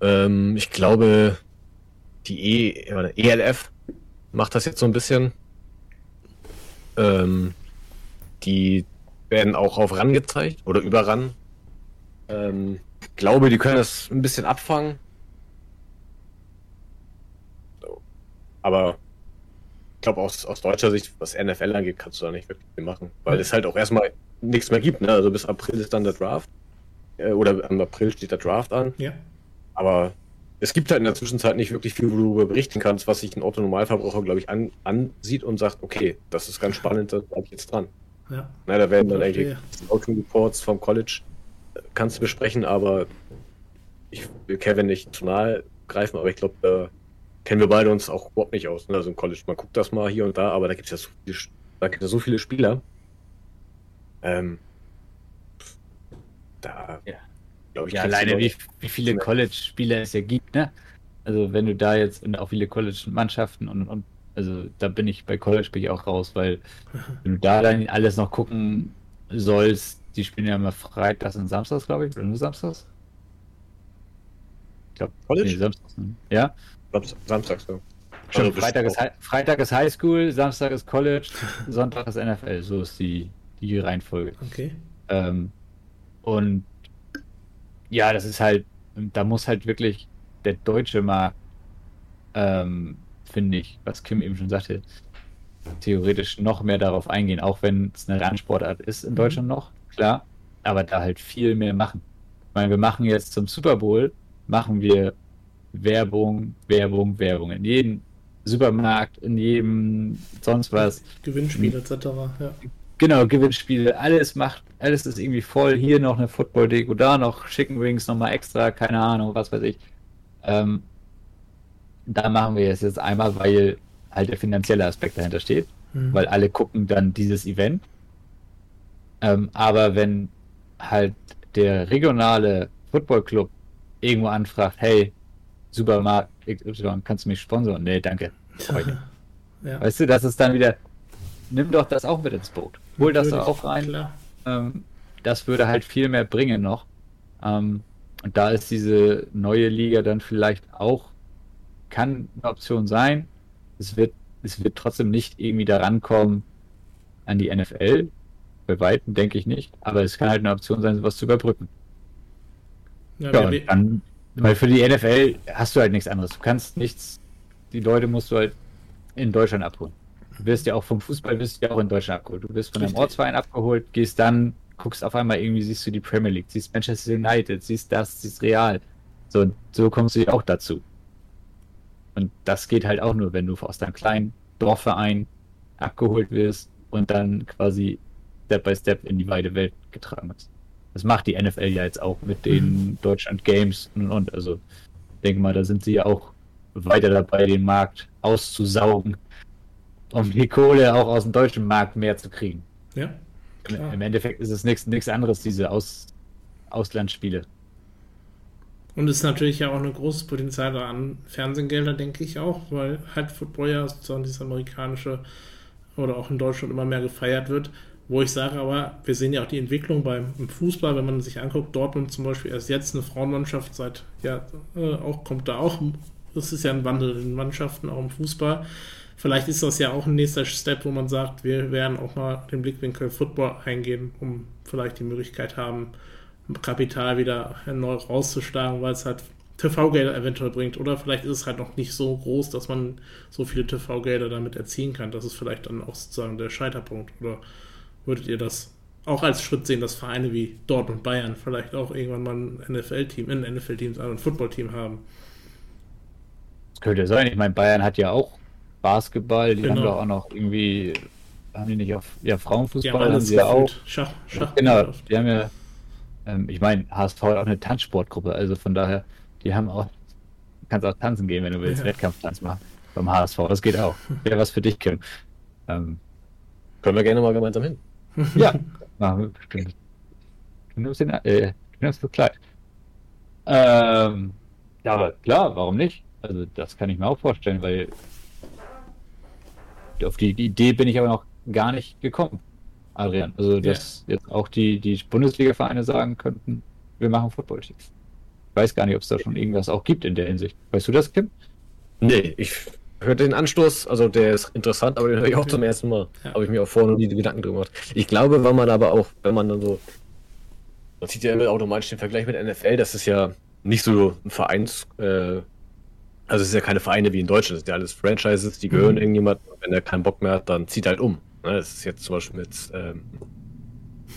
Ähm, ich glaube, die e, ELF macht das jetzt so ein bisschen. Ähm, die werden auch auf RAN gezeigt oder über RAN. Ähm, glaube, die können das ein bisschen abfangen. So. Aber ich glaube, aus, aus deutscher Sicht, was NFL angeht, kannst du da nicht wirklich viel machen. Weil es halt auch erstmal nichts mehr gibt. Ne? Also bis April ist dann der Draft. Äh, oder im April steht der Draft an. Ja. Aber es gibt halt in der Zwischenzeit nicht wirklich viel, wo du darüber berichten kannst, was sich ein Otto-Normalverbraucher, glaube ich, an, ansieht und sagt, okay, das ist ganz spannend, da bleib ich jetzt dran. Ja. Na, da werden dann eigentlich Outing Reports vom College äh, kannst du besprechen, aber ich will Kevin nicht zu nahe greifen, aber ich glaube, da kennen wir beide uns auch überhaupt nicht aus. Ne? Also im College, man guckt das mal hier und da, aber da gibt es ja so viele, da gibt es so viele Spieler. Ähm, da Ja. glaube ich, Ja, alleine wie, wie viele College-Spieler es ja gibt, ne? Also wenn du da jetzt und auch viele College-Mannschaften und, und also da bin ich bei College bin ich auch raus, weil wenn du da dann alles noch gucken sollst, die spielen ja immer freitags und samstags, glaube ich, oder nur samstags? Ich glaube, College? nee, samstags. Ne? Ja, Samst- Samstags, ja. Stimmt, Also, Freitag, ist, Freitag ist Highschool, Samstag ist College, Sonntag ist NFL. So ist die, die Reihenfolge. Okay. Ähm, und ja, das ist halt, da muss halt wirklich der deutsche Markt, ähm, finde ich, was Kim eben schon sagte, theoretisch noch mehr darauf eingehen, auch wenn es eine Randsportart ist in Mhm. Deutschland noch, klar, aber da halt viel mehr machen. Ich meine, wir machen jetzt zum Super Bowl, machen wir Werbung, Werbung, Werbung in jedem Supermarkt, in jedem sonst was. Gewinnspiel etc. Ja. Genau, Gewinnspiele, alles macht, alles ist irgendwie voll. Hier noch eine Football-Deko, da noch Chicken Wings nochmal extra, keine Ahnung, was weiß ich. Ähm, da machen wir es jetzt einmal, weil halt der finanzielle Aspekt dahinter steht, Mhm. weil alle gucken dann dieses Event. Ähm, aber wenn halt der regionale Football-Club irgendwo anfragt, hey, Supermarkt XY, kannst du mich sponsoren? Nee, danke. ja. Weißt du, das ist dann wieder, nimm doch das auch mit ins Boot. Hol das da Natürlich, auch rein. Ähm, das würde halt viel mehr bringen noch. Ähm, und da ist diese neue Liga dann vielleicht auch, kann eine Option sein. Es wird, es wird trotzdem nicht irgendwie daran kommen an die NFL. Bei Weitem denke ich nicht. Aber es kann halt eine Option sein, sowas zu überbrücken. Ja, Ja, und dann, weil für die NFL hast du halt nichts anderes. Du kannst nichts, die Leute musst du halt in Deutschland abholen. Du wirst ja auch vom Fußball wirst ja auch in Deutschland abgeholt. Du wirst von einem. Ortsverein abgeholt, gehst dann, guckst auf einmal irgendwie, siehst du die Premier League, siehst Manchester United, siehst das, siehst Real. So, so kommst du ja auch dazu. Und das geht halt auch nur, wenn du aus deinem kleinen Dorfverein abgeholt wirst und dann quasi Step by Step in die weite Welt getragen wirst. Das macht die NFL ja jetzt auch mit den Deutschland Games und, und also ich denke mal, da sind sie ja auch weiter dabei, den Markt auszusaugen, um die Kohle auch aus dem deutschen Markt mehr zu kriegen. ja. Im, Klar. Im Endeffekt ist es nichts nichts anderes, diese Aus, Auslandsspiele. Und es ist natürlich ja auch ein großes Potenzial an Fernsehgelder, denke ich auch, weil halt Football ja sozusagen dieses amerikanische oder auch in Deutschland immer mehr gefeiert wird. Wo ich sage aber, wir sehen ja auch die Entwicklung beim im Fußball, wenn man sich anguckt, Dortmund zum Beispiel erst jetzt eine Frauenmannschaft seit, ja, äh, auch kommt da auch, das ist ja ein Wandel in Mannschaften, auch im Fußball. Vielleicht ist das ja auch ein nächster Step, wo man sagt, wir werden auch mal den Blickwinkel Football eingehen, um vielleicht die Möglichkeit haben, Kapital wieder neu rauszuschlagen, weil es halt TV-Gelder eventuell bringt. Oder vielleicht ist es halt noch nicht so groß, dass man so viele TV-Gelder damit erzielen kann. Das ist vielleicht dann auch sozusagen der Scheiterpunkt. Oder würdet ihr das auch als Schritt sehen, dass Vereine wie Dortmund Bayern vielleicht auch irgendwann mal ein NFL-Team, ein NFL-Team, also ein Football-Team haben? Das könnte sein. Ich meine, Bayern hat ja auch Basketball, die Genau. haben doch auch noch irgendwie, haben die nicht auf, ja, Frauenfußball Die haben haben sie ja auch. Schach, Schach Genau, die haben ja, ähm, ich meine, HSV hat auch eine Tanzsportgruppe, also von daher, die haben auch, du kannst auch tanzen gehen, wenn du willst, Ja. Wettkampftanz machen beim HSV, das geht auch. Wäre was für dich, Kim. Ähm, Können wir gerne mal gemeinsam hin. ja, machen wir bestimmt. Du nimmst den, äh, du nimmst das Kleid. Ähm, ja, aber klar, warum nicht? Also das kann ich mir auch vorstellen, weil auf die Idee bin ich aber noch gar nicht gekommen, Adrian. Also dass jetzt auch die, die Bundesliga-Vereine sagen könnten, wir machen Football-Teams. Ich weiß gar nicht, ob es da schon irgendwas auch gibt in der Hinsicht. Weißt du das, Kim? Nee, ich hört den Anstoß, also der ist interessant, aber den höre ich auch zum ersten Mal. Ja. Habe ich mir auch vorher noch nie die Gedanken drüber gemacht. Ich glaube, wenn man aber auch, wenn man dann so, man zieht ja immer automatisch den Vergleich mit NFL, das ist ja nicht so ein Vereins, äh, also es ist ja keine Vereine wie in Deutschland, das sind ja alles Franchises, die gehören mhm. irgendjemand, wenn er keinen Bock mehr hat, dann zieht halt um. Ne? Das ist jetzt zum Beispiel mit ähm,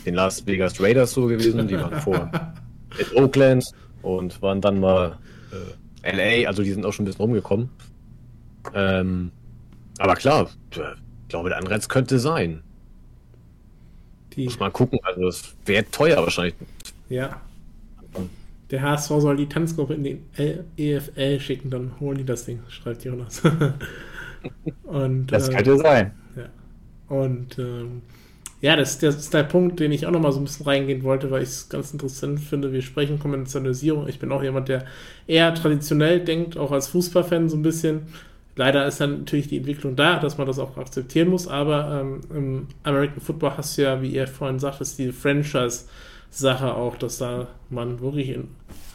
den Las Vegas Raiders so gewesen, die waren vor in Oakland und waren dann mal äh, LA, also die sind auch schon ein bisschen rumgekommen. Ähm, aber klar, ich glaube, der Anreiz könnte sein. Die... Muss mal gucken, also es wäre teuer wahrscheinlich. Ja, der HSV soll die Tanzgruppe in den EFL schicken, dann holen die das Ding, schreibt Jonas. und, das äh, könnte sein. Und ähm, ja, das, das, ist der Punkt, den ich auch nochmal so ein bisschen reingehen wollte, weil ich es ganz interessant finde. Wir sprechen Konventionalisierung. Ich bin auch jemand, der eher traditionell denkt, auch als Fußballfan so ein bisschen. Leider ist dann natürlich die Entwicklung da, dass man das auch akzeptieren muss, aber ähm, im American Football hast du ja, wie ihr vorhin sagt, die Franchise- Sache auch, dass da man wirklich in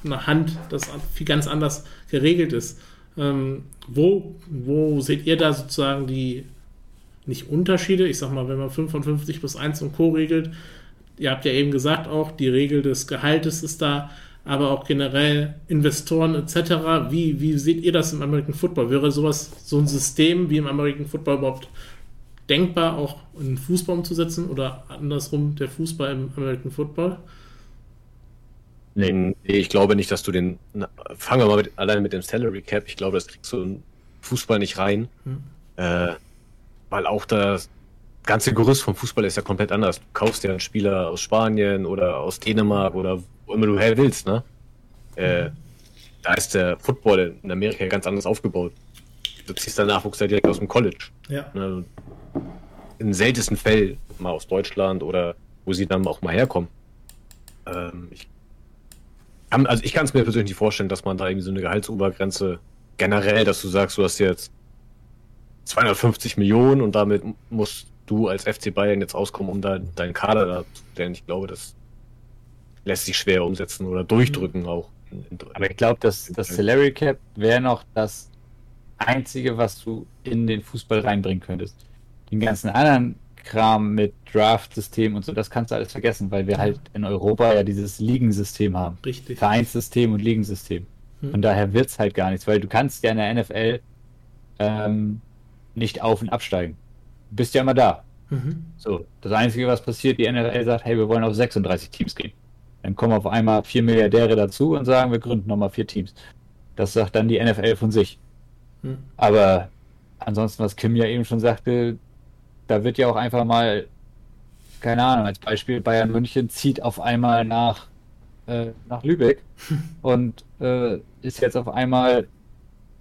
einer Hand das viel ganz anders geregelt ist. Ähm, wo, wo seht ihr da sozusagen die nicht Unterschiede? Ich sag mal, wenn man 55 plus 1 und Co. regelt, ihr habt ja eben gesagt auch, die Regel des Gehaltes ist da, aber auch generell Investoren etc. Wie, wie seht ihr das im American Football? Wäre sowas, so ein System wie im American Football überhaupt denkbar, auch in Fußball umzusetzen oder andersrum der Fußball im American Football? Nee, ich glaube nicht, dass du den. Na, fangen wir mal mit, allein mit dem Salary Cap. Ich glaube, das kriegst du in Fußball nicht rein. Hm. Äh, weil auch das ganze Gerüst vom Fußball ist ja komplett anders. Du kaufst ja einen Spieler aus Spanien oder aus Dänemark oder wo immer du her willst, ne? Äh, da ist der Football in Amerika ganz anders aufgebaut. Du ziehst deinen Nachwuchs ja direkt aus dem College. Ja. Ne? in seltensten Fällen mal aus Deutschland oder wo sie dann auch mal herkommen. Ähm, ich kann, also ich kann es mir persönlich nicht vorstellen, dass man da irgendwie so eine Gehaltsobergrenze generell, dass du sagst, du hast jetzt 250 Millionen und damit musst du als FC Bayern jetzt auskommen, um da deinen Kader da zu stellen. Ich glaube, das lässt sich schwer umsetzen oder durchdrücken mhm. auch. Aber ich glaube, dass das Salary Cap wäre noch das Einzige, was du in den Fußball reinbringen könntest den ganzen anderen Kram mit Draft-System und so, das kannst du alles vergessen, weil wir halt in Europa ja dieses Ligensystem haben. Richtig. Vereinssystem und Ligensystem. Hm. Von daher wird es halt gar nichts, weil du kannst ja in der NFL ähm, nicht auf- und absteigen. Du bist ja immer da. Mhm. So, das Einzige, was passiert, die NFL sagt, hey, wir wollen auf 36 Teams gehen. Dann kommen auf einmal vier Milliardäre dazu und sagen, wir gründen nochmal vier Teams. Das sagt dann die NFL von sich. Mhm. Aber ansonsten, was Kim ja eben schon sagte, da wird ja auch einfach mal, keine Ahnung, als Beispiel Bayern München zieht auf einmal nach, äh, nach Lübeck und äh, ist jetzt auf einmal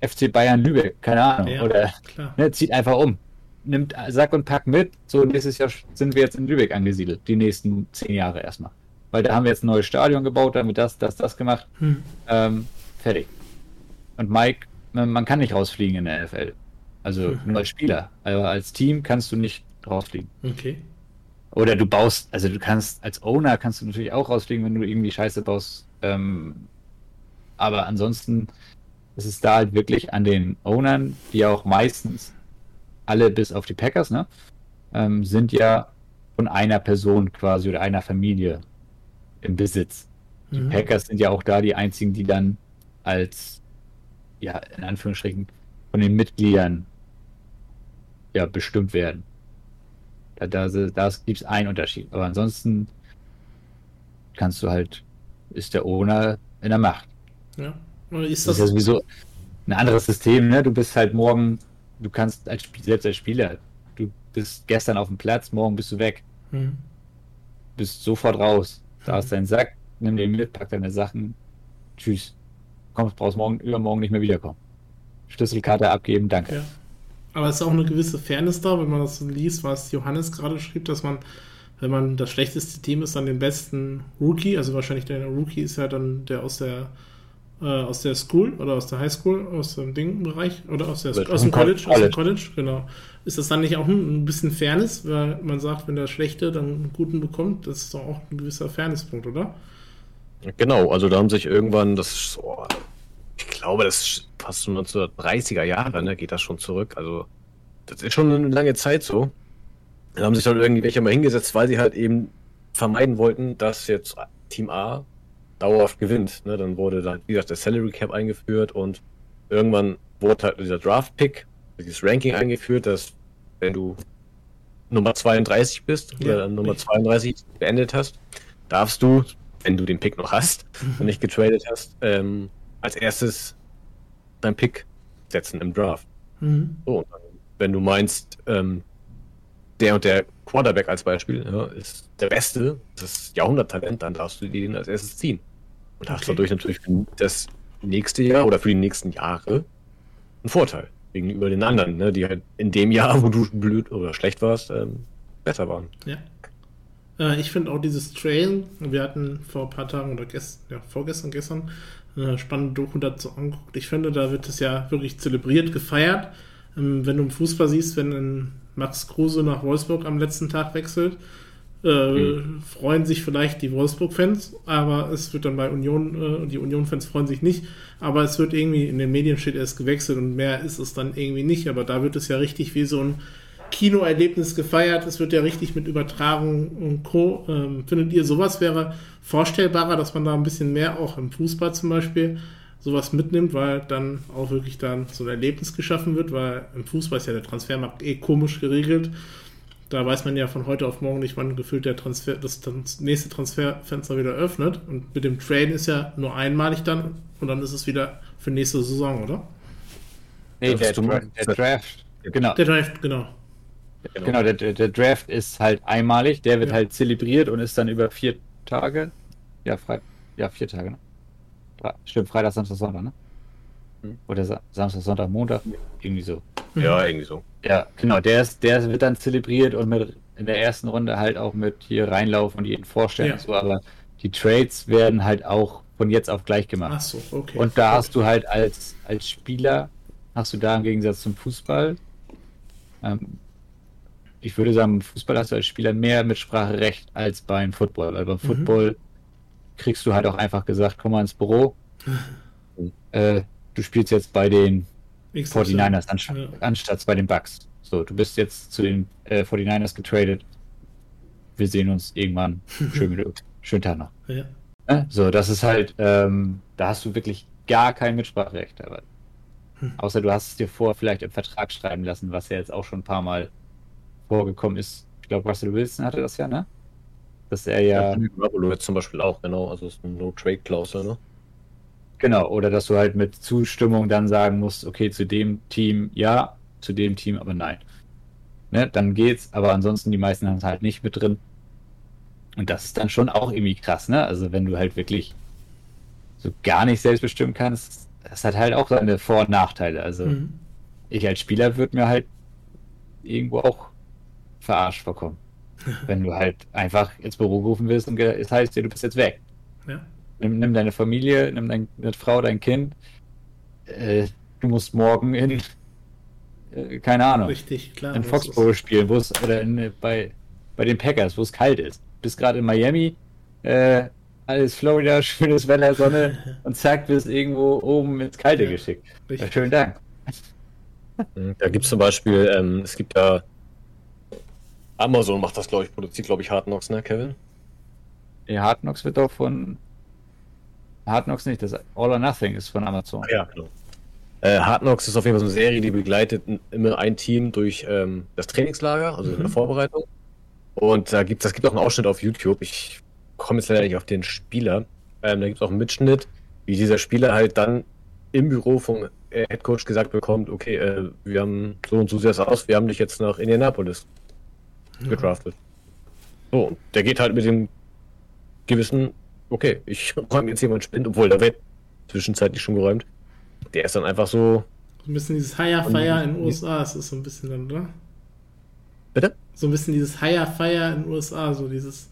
FC Bayern Lübeck, keine Ahnung, ja, oder ne, zieht einfach um. Nimmt Sack und Pack mit, so nächstes Jahr sind wir jetzt in Lübeck angesiedelt, die nächsten zehn Jahre erstmal. Weil da haben wir jetzt ein neues Stadion gebaut, da haben wir das, das, das gemacht. Hm. Ähm, fertig. Und Mike, man kann nicht rausfliegen in der NFL. Also mhm. nur als Spieler. Aber als Team kannst du nicht rausfliegen. Okay. Oder du baust, also du kannst als Owner kannst du natürlich auch rausfliegen, wenn du irgendwie Scheiße baust. Ähm, aber ansonsten ist es da halt wirklich an den Ownern, die auch meistens alle bis auf die Packers, ne, ähm, sind ja von einer Person quasi oder einer Familie im Besitz. Die mhm. Packers sind ja auch da die einzigen, die dann als, ja, in Anführungsstrichen, von den Mitgliedern ja, bestimmt werden. Da, da, da gibt es einen Unterschied. Aber ansonsten kannst du halt, ist der Owner in der Macht. Ja. Ist das, das ist ja sowieso ein anderes System, ne? Du bist halt morgen, du kannst als selbst als Spieler, du bist gestern auf dem Platz, morgen bist du weg. Hm. Bist sofort raus. Da hm. hast deinen Sack, nimm den mit, pack deine Sachen. Tschüss. Kommst, brauchst morgen, übermorgen nicht mehr wiederkommen. Schlüsselkarte abgeben, danke. Ja. Aber es ist auch eine gewisse Fairness da, wenn man das so liest, was Johannes gerade schrieb, dass man, wenn man das schlechteste Team ist, dann den besten Rookie, also wahrscheinlich der Rookie ist ja dann der aus der äh, aus der School oder aus der High School, aus dem Ding-Bereich oder aus, der, aus dem College, College, aus dem College, genau. Ist das dann nicht auch ein, bisschen Fairness, weil man sagt, wenn der Schlechte dann einen guten bekommt, das ist doch auch ein gewisser Fairnesspunkt, oder? Genau, also da haben sich irgendwann, das oh, glaube, das ist fast schon 1930er Jahre, ne, geht das schon zurück. Also, das ist schon eine lange Zeit so. Da haben sich dann irgendwie welche mal hingesetzt, weil sie halt eben vermeiden wollten, dass jetzt Team A dauerhaft gewinnt. Ne? Dann wurde dann, wie gesagt, der Salary Cap eingeführt und irgendwann wurde halt dieser Draft Pick, dieses Ranking eingeführt, dass wenn du Nummer 32 bist ja, oder dann Nummer 32 beendet hast, darfst du, wenn du den Pick noch hast und nicht getradet hast, ähm, als erstes dein Pick setzen im Draft. Mhm. So, wenn du meinst, ähm, der und der Quarterback als Beispiel ja, ist der Beste, das Jahrhunderttalent, dann darfst du den als erstes ziehen. Und hast dadurch natürlich für das nächste Jahr oder für die nächsten Jahre einen Vorteil gegenüber den anderen, ne, die halt in dem Jahr, wo du blöd oder schlecht warst, ähm, besser waren. Ja. Äh, ich finde auch dieses Trail, wir hatten vor ein paar Tagen oder gestern, ja, vorgestern, gestern, eine spannende Doku dazu angeguckt. Ich finde, da wird es ja wirklich zelebriert, gefeiert. Ähm, wenn du im Fußball siehst, wenn ein Max Kruse nach Wolfsburg am letzten Tag wechselt, äh, mhm. freuen sich vielleicht die Wolfsburg-Fans, aber es wird dann bei Union, äh, die Union-Fans freuen sich nicht, aber es wird irgendwie, in den Medien steht erst gewechselt und mehr ist es dann irgendwie nicht, aber da wird es ja richtig wie so ein Kinoerlebnis gefeiert, es wird ja richtig mit Übertragung und Co. Ähm, findet ihr, sowas wäre vorstellbarer, dass man da ein bisschen mehr auch im Fußball zum Beispiel sowas mitnimmt, weil dann auch wirklich dann so ein Erlebnis geschaffen wird, weil im Fußball ist ja der Transfermarkt eh komisch geregelt. Da weiß man ja von heute auf morgen nicht, wann gefühlt der Transfer, das nächste Transferfenster wieder öffnet. Und mit dem Trade ist ja nur einmalig dann und dann ist es wieder für nächste Saison, oder? Nee, der, Dra der, Draft. Genau. Der Draft, genau. Genau, der, der, Draft ist halt einmalig, der wird ja. halt zelebriert und ist dann über vier Tage. Ja, frei. Ja, vier Tage, ne? Stimmt, Freitag, Samstag, Sonntag, ne? Hm. Oder Samstag, Sonntag, Montag? Irgendwie so. Ja, irgendwie so. Ja, genau. Der, ist, der wird dann zelebriert und mit in der ersten Runde halt auch mit hier reinlaufen und jeden vorstellen ja. und so, aber die Trades werden halt auch von jetzt auf gleich gemacht. Ach so, okay. Und da hast du halt als, als Spieler, hast du da im Gegensatz zum Fußball, ähm, ich würde sagen, im Fußball hast du als Spieler mehr Mitspracherecht als beim Football, weil beim mhm. Football kriegst du halt auch einfach gesagt, komm mal ins Büro. äh, du spielst jetzt bei den 49ers anst ja. anstatt bei den Bucks. So, du bist jetzt zu den äh, 49ers getradet. Wir sehen uns irgendwann. Schön, schönen Tag noch. Ja. Äh, so, das ist halt, ähm, da hast du wirklich gar kein Mitspracherecht. Aber, hm. Außer du hast es dir vor vielleicht im Vertrag schreiben lassen, was ja jetzt auch schon ein paar Mal vorgekommen ist. Ich glaube, Russell Wilson hatte das ja, ne? Dass er ja. Jetzt zum Beispiel auch, genau. Also ist eine No-Trade-Klausel, ne? Genau, oder dass du halt mit Zustimmung dann sagen musst, okay, zu dem Team ja, zu dem Team aber nein. Ne, dann geht's, aber ansonsten die meisten haben es halt nicht mit drin. Und das ist dann schon auch irgendwie krass, ne? Also wenn du halt wirklich so gar nicht selbst bestimmen kannst, das hat halt auch seine Vor- und Nachteile. Also mhm. ich als Spieler würde mir halt irgendwo auch verarscht vorkommen. wenn du halt einfach ins Büro gerufen wirst und es heißt dir, du bist jetzt weg. Ja. Nimm, nimm, deine Familie, nimm deine Frau, dein Kind. Äh, du musst morgen in, äh, keine Ahnung, Richtig, klar, in Foxborough spielen, wo es, oder in, bei, bei den Packers, wo es kalt ist. Bist gerade in Miami, äh, alles Florida, schönes Wetter, Sonne und zack, bist irgendwo oben ins Kalte ja, geschickt. Ja, schönen Dank. Da gibt es zum Beispiel, ähm, es gibt ja Amazon macht das, glaube ich, produziert, glaube ich, Hard Knocks, ne, Kevin? Ja, Hard Knocks wird auch von. Hard Knocks nicht, das All or Nothing ist von Amazon. Ja, genau. Äh, Hard Knocks ist auf jeden Fall so eine Serie, die begleitet immer ein Team durch ähm, das Trainingslager, also mhm. in der mhm. Vorbereitung. Und da gibt das gibt auch einen Ausschnitt auf YouTube. Ich komme jetzt leider nicht auf den Spieler. Ähm, da gibt es auch einen Mitschnitt, wie dieser Spieler halt dann im Büro vom äh, Head Coach gesagt bekommt, okay, äh, wir haben so und so sieht das aus, wir haben dich jetzt nach Indianapolis gedraftet. So, der geht halt mit dem gewissen, okay, ich räume jetzt jemand Spind, obwohl der wird zwischenzeitlich schon geräumt. Der ist dann einfach so. So ein bisschen dieses Higher Fire in den USA ist so ein bisschen dann, oder? Bitte? So ein bisschen dieses Higher Fire in den USA, so dieses.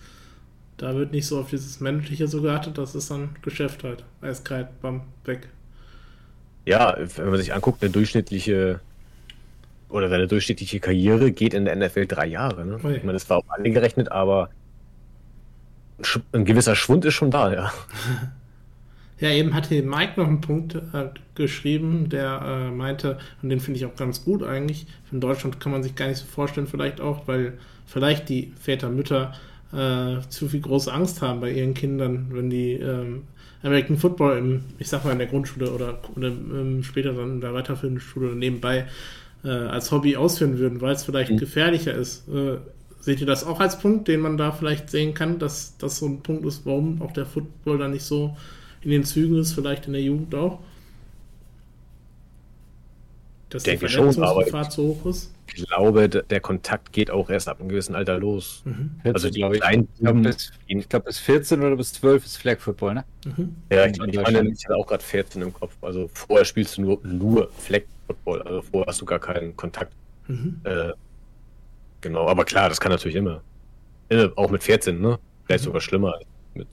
Da wird nicht so auf dieses Menschliche so geachtet, das ist dann Geschäft halt. Eiskalt, bam, weg. Ja, wenn man sich anguckt, eine durchschnittliche oder seine durchschnittliche Karriere geht in der NFL drei Jahre. Ne? Ich meine, das war auf alle gerechnet, aber ein gewisser Schwund ist schon da, ja. Ja, eben hatte Mike noch einen Punkt äh, geschrieben, der äh, meinte, und den finde ich auch ganz gut eigentlich, in Deutschland kann man sich gar nicht so vorstellen, vielleicht auch, weil vielleicht die Väter, Mütter äh, zu viel große Angst haben bei ihren Kindern, wenn die ähm, American Football im, ich sag mal, in der Grundschule oder, oder ähm, später dann in der weiterführenden Schule nebenbei äh, als Hobby ausführen würden, weil es vielleicht mhm. gefährlicher ist. Seht ihr das auch als Punkt, den man da vielleicht sehen kann, dass das so ein Punkt ist, warum auch der Football da nicht so in den Zügen ist, vielleicht in der Jugend auch? Dass denke die Verletzungsgefahr zu hoch ist? Ich glaube, der Kontakt geht auch erst ab einem gewissen Alter los. Mhm. Also die glaube ich. Ich glaube bis, glaub, bis 14 oder bis 12 ist Flag Football, ne? Mhm. Ja, ich, ich meine, ich hatte auch gerade 14 im Kopf. Also vorher spielst du nur, nur Flag Football. Also vorher hast du gar keinen Kontakt. Mhm. Äh, genau, aber klar, das kann natürlich immer. Auch mit 14, ne? Vielleicht mhm. sogar schlimmer als mit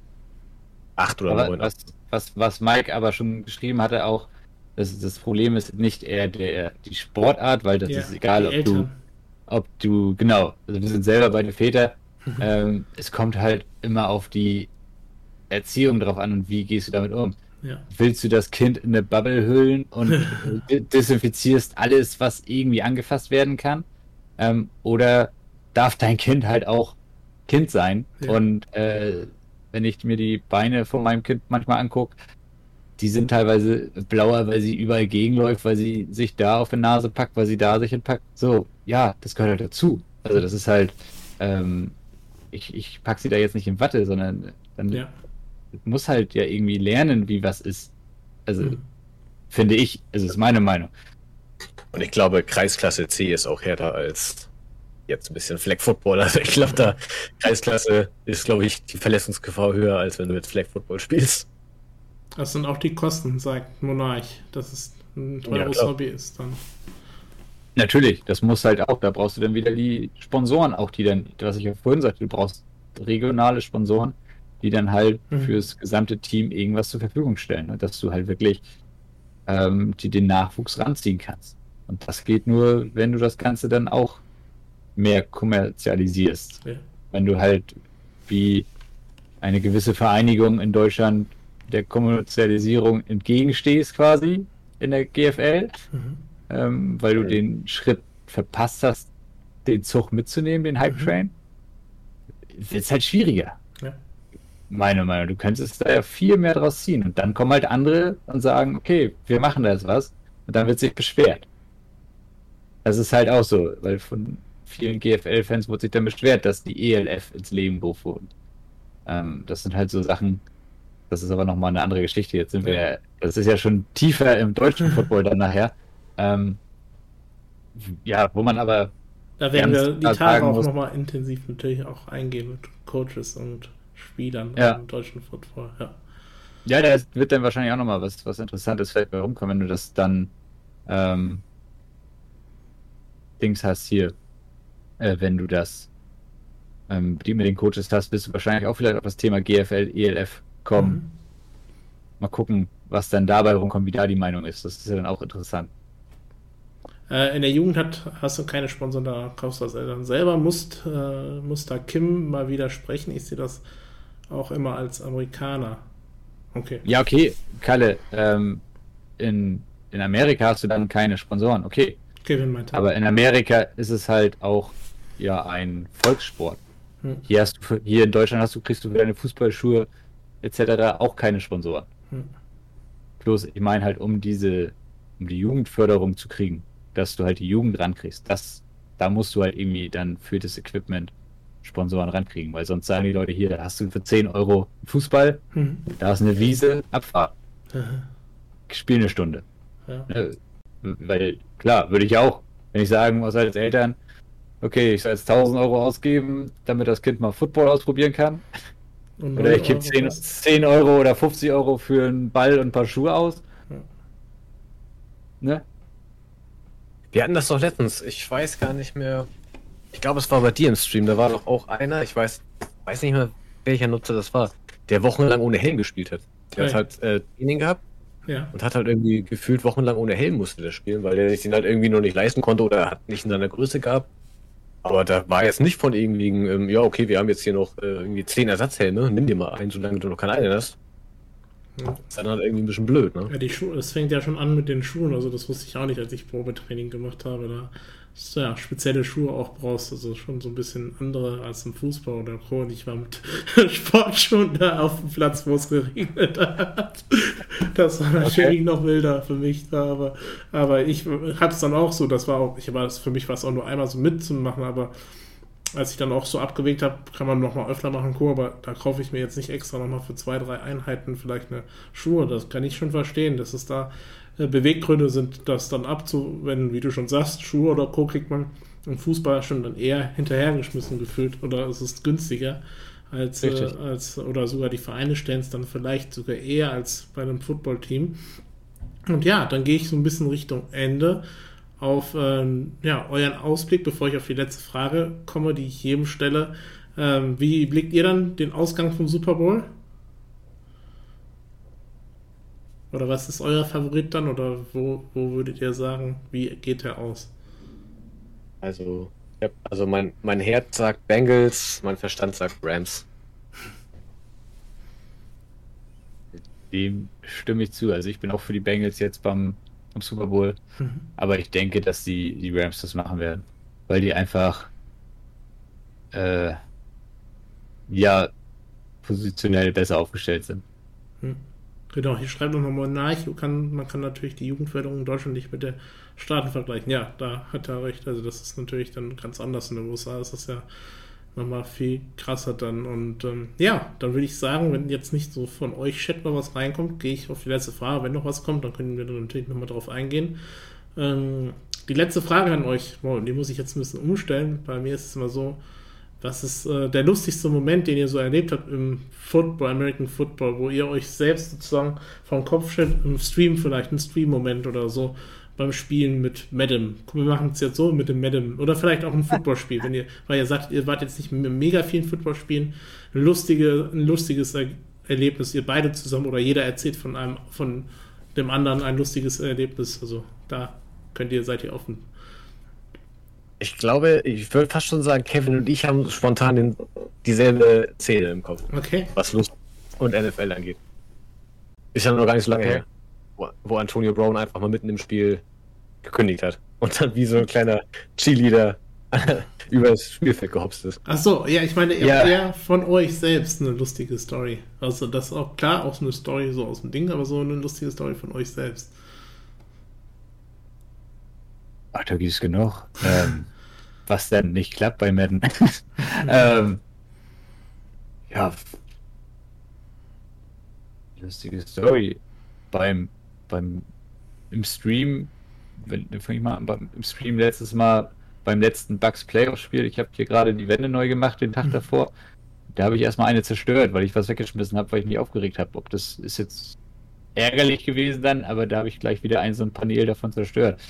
8 oder aber 9. Was, was, was Mike aber schon geschrieben hatte, auch, das, das Problem ist nicht eher der, die Sportart, weil das ja, ist egal, ob du, ob du, genau, also wir sind selber bei den Vätern, mhm. ähm, es kommt halt immer auf die Erziehung drauf an und wie gehst du damit um. Ja. Willst du das Kind in eine Bubble hüllen und desinfizierst alles, was irgendwie angefasst werden kann? Ähm, oder darf dein Kind halt auch Kind sein? Ja. Und äh, wenn ich mir die Beine von meinem Kind manchmal angucke, die sind teilweise blauer, weil sie überall gegenläuft, weil sie sich da auf die Nase packt, weil sie da sich entpackt. So, ja, das gehört halt dazu. Also das ist halt, ähm, ich, ich pack sie da jetzt nicht in Watte, sondern dann ja. muss halt ja irgendwie lernen, wie was ist. Also mhm. finde ich, es ist meine Meinung. Und ich glaube, Kreisklasse C ist auch härter als jetzt ein bisschen Flag Football. Also ich glaube, da Kreisklasse ist, glaube ich, die Verletzungsgefahr höher, als wenn du jetzt Flag Football spielst. Das sind auch die Kosten, sagt Monarch, dass es ein teures ja, Hobby ist dann. Natürlich, das muss halt auch, da brauchst du dann wieder die Sponsoren auch, die dann, was ich ja vorhin sagte, du brauchst regionale Sponsoren, die dann halt mhm. fürs gesamte Team irgendwas zur Verfügung stellen und dass du halt wirklich ähm, die den Nachwuchs ranziehen kannst. Und das geht nur, wenn du das Ganze dann auch mehr kommerzialisierst. Ja. Wenn du halt wie eine gewisse Vereinigung in Deutschland der Kommerzialisierung entgegenstehst quasi in der GFL, mhm. ähm, weil du den Schritt verpasst hast, den Zug mitzunehmen, den Hype Train, mhm. wird es halt schwieriger. Ja. Meine Meinung. Du könntest da ja viel mehr draus ziehen. Und dann kommen halt andere und sagen, okay, wir machen da jetzt was. Und dann wird sich beschwert. Das ist halt auch so, weil von vielen GFL-Fans wurde sich dann beschwert, dass die ELF ins Leben gerufen wurden. Ähm, das sind halt so Sachen, das ist aber nochmal eine andere Geschichte. Jetzt sind wir, das ist ja schon tiefer im deutschen Football dann nachher. Ähm, ja, wo man aber. Da werden wir die Tage auch nochmal intensiv natürlich auch eingehen mit Coaches und Spielern ja. im deutschen Football. Ja, ja da wird dann wahrscheinlich auch nochmal was, was Interessantes vielleicht bei rumkommen, wenn du das dann ähm, Dings hast hier, äh, wenn du das ähm, die mit den Coaches hast, bist du wahrscheinlich auch vielleicht auf das Thema GFL, ELF kommen. Mhm. Mal gucken, was dann dabei rumkommt, wie da die Meinung ist. Das ist ja dann auch interessant. Äh, in der Jugend hat, hast du keine Sponsoren, da kaufst du das dann selber. Musst, äh, muss da Kim mal widersprechen. Ich sehe das auch immer als Amerikaner. Okay. Ja, okay, Kalle. Ähm, in, in Amerika hast du dann keine Sponsoren. Okay. Kevin meinte. Aber in Amerika ist es halt auch ja ein Volkssport. Hm. Hier hast du hier in Deutschland hast du kriegst du für deine Fußballschuhe etc. auch keine Sponsoren. Hm. Bloß, ich meine halt, um diese, um die Jugendförderung zu kriegen, dass du halt die Jugend rankriegst, das, da musst du halt irgendwie dann für das Equipment Sponsoren rankriegen, weil sonst sagen die Leute hier, da hast du für 10 Euro Fußball, hm. da ist eine Wiese, Abfahrt. Mhm. Spiel eine Stunde. Ja. Ne, weil, klar, würde ich auch, wenn ich sagen muss als Eltern, okay, ich soll jetzt 1000 Euro ausgeben, damit das Kind mal Football ausprobieren kann. Oder ich gebe 10, 10, Euro oder 50 Euro für einen Ball und ein paar Schuhe aus. Ja. Ne? Wir hatten das doch letztens, ich weiß gar nicht mehr. Ich glaube, es war bei dir im Stream, da war doch auch einer, ich weiß, weiß nicht mehr, welcher Nutzer das war, der wochenlang ohne Helm gespielt hat. Der hey. hat halt äh, Training gehabt ja. und hat halt irgendwie gefühlt wochenlang ohne Helm musste der spielen, weil er sich den halt irgendwie noch nicht leisten konnte oder hat nicht in seiner Größe gehabt. Aber da war jetzt nicht von irgendwie, ähm, ja, okay, wir haben jetzt hier noch äh, irgendwie zehn Ersatzhelme, nimm dir mal einen, solange du noch keinen einen hast. Das ist dann halt irgendwie ein bisschen blöd, ne? Ja, die Schuhe, es fängt ja schon an mit den Schuhen, also das wusste ich auch nicht, als ich Probetraining gemacht habe. Da ja spezielle Schuhe auch brauchst, also schon so ein bisschen andere als im Fußball oder Co. Und ich war mit Sportschuhen da auf dem Platz, wo es geregnet hat. Das war natürlich okay. noch wilder für mich da, aber, aber ich hatte es dann auch so, das war auch, ich war für mich war es auch nur einmal so mitzumachen, aber als ich dann auch so abgewegt habe, kann man noch mal öfter machen, Co., aber da kaufe ich mir jetzt nicht extra noch mal für zwei, drei Einheiten vielleicht eine Schuhe. Das kann ich schon verstehen, dass es da Beweggründe sind, das dann abzuwenden, wie du schon sagst, Schuhe oder Co. kriegt man im Fußball schon dann eher hinterhergeschmissen gefühlt oder es ist günstiger als, äh, als oder sogar die Vereine stellen es dann vielleicht sogar eher als bei einem Footballteam. Und ja, dann gehe ich so ein bisschen Richtung Ende auf ähm, ja, euren Ausblick, bevor ich auf die letzte Frage komme, die ich jedem stelle. Ähm, wie blickt ihr dann den Ausgang vom Super Bowl? Oder was ist euer Favorit dann? Oder wo, wo würdet ihr sagen, wie geht der aus? Also, also mein, mein Herz sagt Bengals, mein Verstand sagt Rams. Dem stimme ich zu. Also ich bin auch für die Bengals jetzt beim, beim Super Bowl. Mhm. Aber ich denke, dass die, die Rams das machen werden. Weil die einfach äh, ja positionell besser aufgestellt sind. Mhm. Genau, hier schreibt noch mal nach. Kann, man kann natürlich die Jugendförderung in Deutschland nicht mit der Staaten vergleichen. Ja, da hat er recht. Also das ist natürlich dann ganz anders in den USA. Ist das ja nochmal viel krasser dann. Und ähm, ja, dann würde ich sagen, wenn jetzt nicht so von euch Chat mal was reinkommt, gehe ich auf die letzte Frage. Wenn noch was kommt, dann können wir dann natürlich nochmal drauf eingehen. Ähm, die letzte Frage an euch, wow, die muss ich jetzt ein bisschen umstellen. Bei mir ist es immer so, was ist äh, der lustigste Moment, den ihr so erlebt habt im Football, American Football, wo ihr euch selbst sozusagen vom Kopf stellt, im Stream vielleicht, ein Stream-Moment oder so, beim Spielen mit Madam. Wir machen es jetzt so mit dem Madam. Oder vielleicht auch ein Footballspiel, wenn ihr, weil ihr sagt, ihr wart jetzt nicht mit mega vielen Footballspielen, ein, lustige, ein lustiges er Erlebnis, ihr beide zusammen oder jeder erzählt von einem, von dem anderen ein lustiges Erlebnis. Also da könnt ihr, seid ihr offen ich glaube, ich würde fast schon sagen, Kevin und ich haben spontan den, dieselbe Szene im Kopf. Okay. Was Lust und NFL angeht. Ist ja noch gar nicht so lange okay. her, wo, wo, Antonio Brown einfach mal mitten im Spiel gekündigt hat. Und dann wie so ein kleiner Cheerleader über das Spielfeld gehopst ist. Ach so, ja, ich meine eher, ja. eher von euch selbst eine lustige Story. Also das ist auch klar, auch so eine Story so aus dem Ding, aber so eine lustige Story von euch selbst. Ach, da gibt es genug. Ähm, was denn nicht klappt bei Madden. ähm, ja. Lustige Story. Beim, beim, im Stream, wenn, fange ich mal an, beim, im Stream letztes Mal, beim letzten Bugs Playoff-Spiel, ich habe hier gerade die Wände neu gemacht, den Tag mhm. davor. Da habe ich erstmal eine zerstört, weil ich was weggeschmissen habe, weil ich mich aufgeregt habe. Ob das ist jetzt ärgerlich gewesen dann, aber da habe ich gleich wieder ein so ein Panel davon zerstört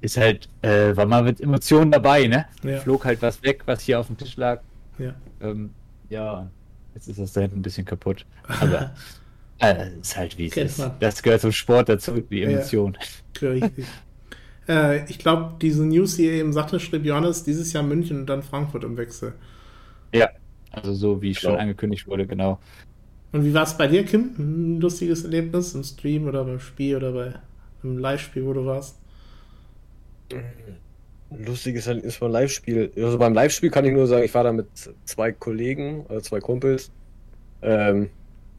ist halt, äh, war mal mit Emotionen dabei, ne? Ja. Flog halt was weg, was hier auf dem Tisch lag. Ja. Ähm, ja, jetzt ist das da hinten ein bisschen kaputt. Aber äh, ist halt wie es ist. Man. Das gehört zum Sport dazu, die Emotion. Ja, richtig. äh, ich glaube, diese News hier eben sagte, schrieb Johannes, dieses Jahr München und dann Frankfurt im Wechsel. Ja, also so wie schon angekündigt wurde, genau. Und wie war es bei dir, Kim? Ein lustiges Erlebnis im Stream oder beim Spiel oder bei einem Live-Spiel, wo du warst? Lustiges ist beim Live-Spiel. Also beim Live-Spiel kann ich nur sagen, ich war da mit zwei Kollegen, also zwei Kumpels. Ähm,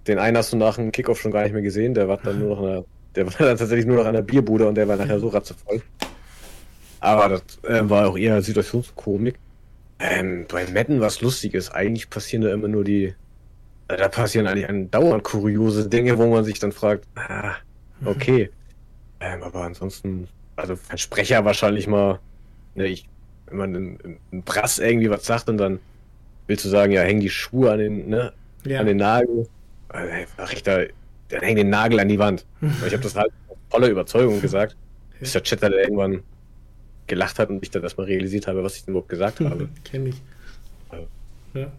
den einen hast du nach dem Kickoff schon gar nicht mehr gesehen, der war dann nur noch einer, der war dann tatsächlich nur noch an der Bierbude und der war nachher so ratzevoll. Aber das äh, war auch eher Situationskomik. Ähm, bei Madden was Lustiges. Eigentlich passieren da immer nur die, äh, da passieren eigentlich dauernd kuriose Dinge, wo man sich dann fragt, ah, okay. Ähm, aber ansonsten also Versprecher wahrscheinlich mal, ne, ich, wenn man ein, ein Brass irgendwie was sagt und dann willst du sagen, ja, häng die Schuhe an den, ne, ja. an den Nagel. Also, ach, ich da, dann häng den Nagel an die Wand. ich habe das halt voller Überzeugung gesagt, bis der Chatter irgendwann gelacht hat und ich dann erstmal realisiert habe, was ich denn überhaupt gesagt habe. Kenn ich. Ja.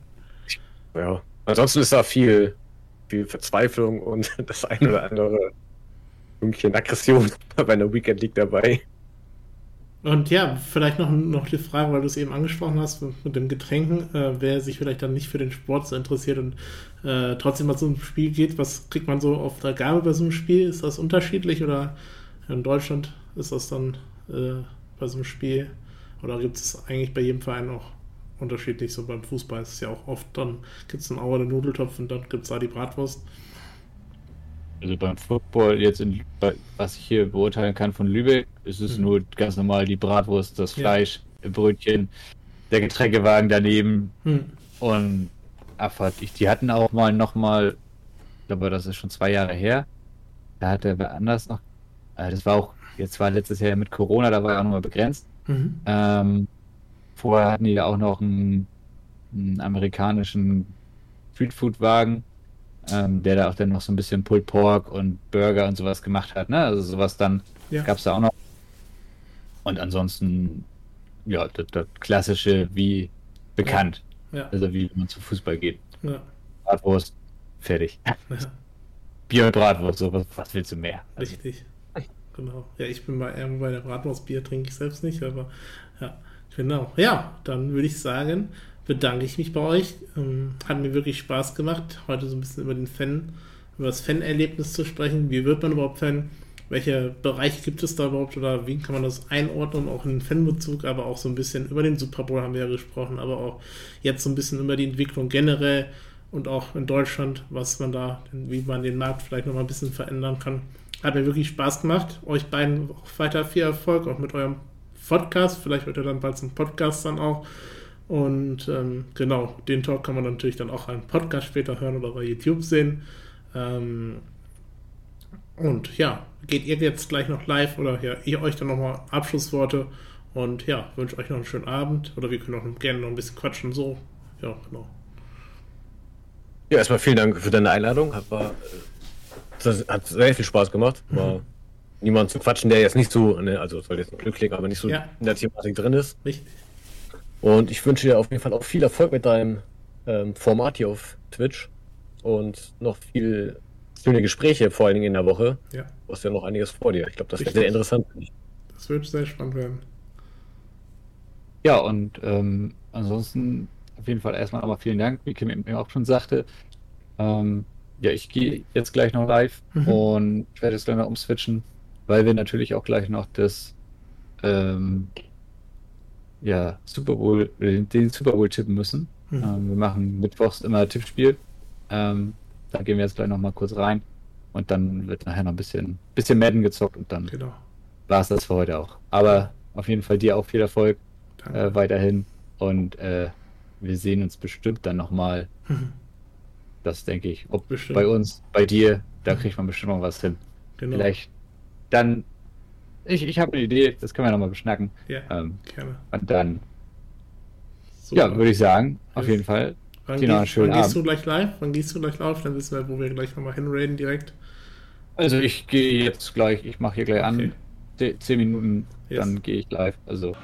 ja. Ansonsten ist da viel, viel Verzweiflung und das ein oder andere Fünkchen Aggression bei einer Weekend League dabei. Und ja, vielleicht noch, noch die Frage, weil du es eben angesprochen hast mit den Getränken, äh, wer sich vielleicht dann nicht für den Sport so interessiert und äh, trotzdem mal so ein Spiel geht, was kriegt man so auf der Gabe bei so einem Spiel? Ist das unterschiedlich oder in Deutschland ist das dann äh, bei so einem Spiel oder gibt es eigentlich bei jedem Verein auch unterschiedlich? So beim Fußball ist es ja auch oft, dann gibt es einen Auer den Nudeltopf und dann gibt es da die Bratwurst. Also beim Football jetzt, in, was ich hier beurteilen kann von Lübeck, ist es mhm. nur ganz normal die Bratwurst, das Fleisch, ja. Brötchen, der Getränkewagen daneben mhm. und Abfahrt. Ich, die hatten auch mal nochmal, ich glaube, das ist schon zwei Jahre her, da hatte wer anders noch, äh, das war auch, jetzt war letztes Jahr mit Corona, da war ja auch nochmal begrenzt. Mhm. Ähm, vorher hatten die ja auch noch einen, einen amerikanischen Streetfood-Wagen ähm, der da auch dann noch so ein bisschen Pulled Pork und Burger und sowas gemacht hat. Ne? Also sowas dann ja. gab es da auch noch. Und ansonsten, ja, das, das klassische wie bekannt. Ja. Ja. Also wie man zu Fußball geht. Ja. Bratwurst, fertig. Bier und Bratwurst, so was, was willst du mehr? Also, Richtig. Genau. Ja, ich bin bei, ähm, bei der Bratwurst, Bier trinke ich selbst nicht, aber ja, genau. Ja, dann würde ich sagen, bedanke ich mich bei euch. Ähm, hat mir wirklich Spaß gemacht, heute so ein bisschen über den Fan, über das Fan-Erlebnis zu sprechen. Wie wird man überhaupt Fan? Welche Bereiche gibt es da überhaupt oder wie kann man das einordnen, auch in Fanbezug, aber auch so ein bisschen über den Super Bowl haben wir ja gesprochen, aber auch jetzt so ein bisschen über die Entwicklung generell und auch in Deutschland, was man da, wie man den Markt vielleicht nochmal ein bisschen verändern kann. Hat mir wirklich Spaß gemacht. Euch beiden auch weiter viel Erfolg, auch mit eurem Podcast. Vielleicht wird er dann bald zum Podcast dann auch. Und ähm, genau, den Talk kann man natürlich dann auch einen Podcast später hören oder bei YouTube sehen. Ähm, und ja, geht ihr jetzt gleich noch live oder ja, ihr euch dann nochmal Abschlussworte und ja, wünsche euch noch einen schönen Abend oder wir können auch gerne noch ein bisschen quatschen so. Ja, genau. Ja, erstmal vielen Dank für deine Einladung. Hat, war, das hat sehr viel Spaß gemacht. War mhm. niemand zu quatschen, der jetzt nicht so, ne, also soll jetzt ein Glück klingen, aber nicht so ja. in der Thematik drin ist. Richtig. Und ich wünsche dir auf jeden Fall auch viel Erfolg mit deinem ähm, Format hier auf Twitch und noch viel schöne Gespräche, vor allen Dingen in der Woche. Ja. Du hast ja noch einiges vor dir. Ich glaube, das wird sehr interessant. Das wird sehr spannend werden. Ja, und ähm, ansonsten auf jeden Fall erstmal nochmal vielen Dank, wie Kim eben auch schon sagte. Ähm, ja, ich gehe jetzt gleich noch live mhm. und ich werde jetzt gleich noch umswitchen, weil wir natürlich auch gleich noch das ähm, ja, Super Bowl, den Super Bowl tippen müssen. Mhm. Ähm, wir machen mittwochs immer Tippspiel. Ähm, da gehen wir jetzt gleich noch mal kurz rein. Und dann wird nachher noch ein bisschen, bisschen Madden gezockt und dann genau. war es das für heute auch. Aber auf jeden Fall dir auch viel Erfolg äh, weiterhin. Und äh, wir sehen uns bestimmt dann nochmal. Mhm. Das denke ich. Ob bestimmt. bei uns, bei dir, da kriegt man bestimmt noch was hin. Genau. Vielleicht dann ich, ich habe eine Idee, das können wir nochmal beschnacken. Ja, ähm, gerne. Und dann, so, ja, würde ich sagen, auf jeden Fall. Wann, geh, wann gehst du gleich live? Wann gehst du gleich live? Dann wissen wir, wo wir gleich nochmal hinraden direkt. Also ich gehe jetzt gleich, ich mache hier gleich okay. an, zehn Minuten, yes. dann gehe ich live. Also.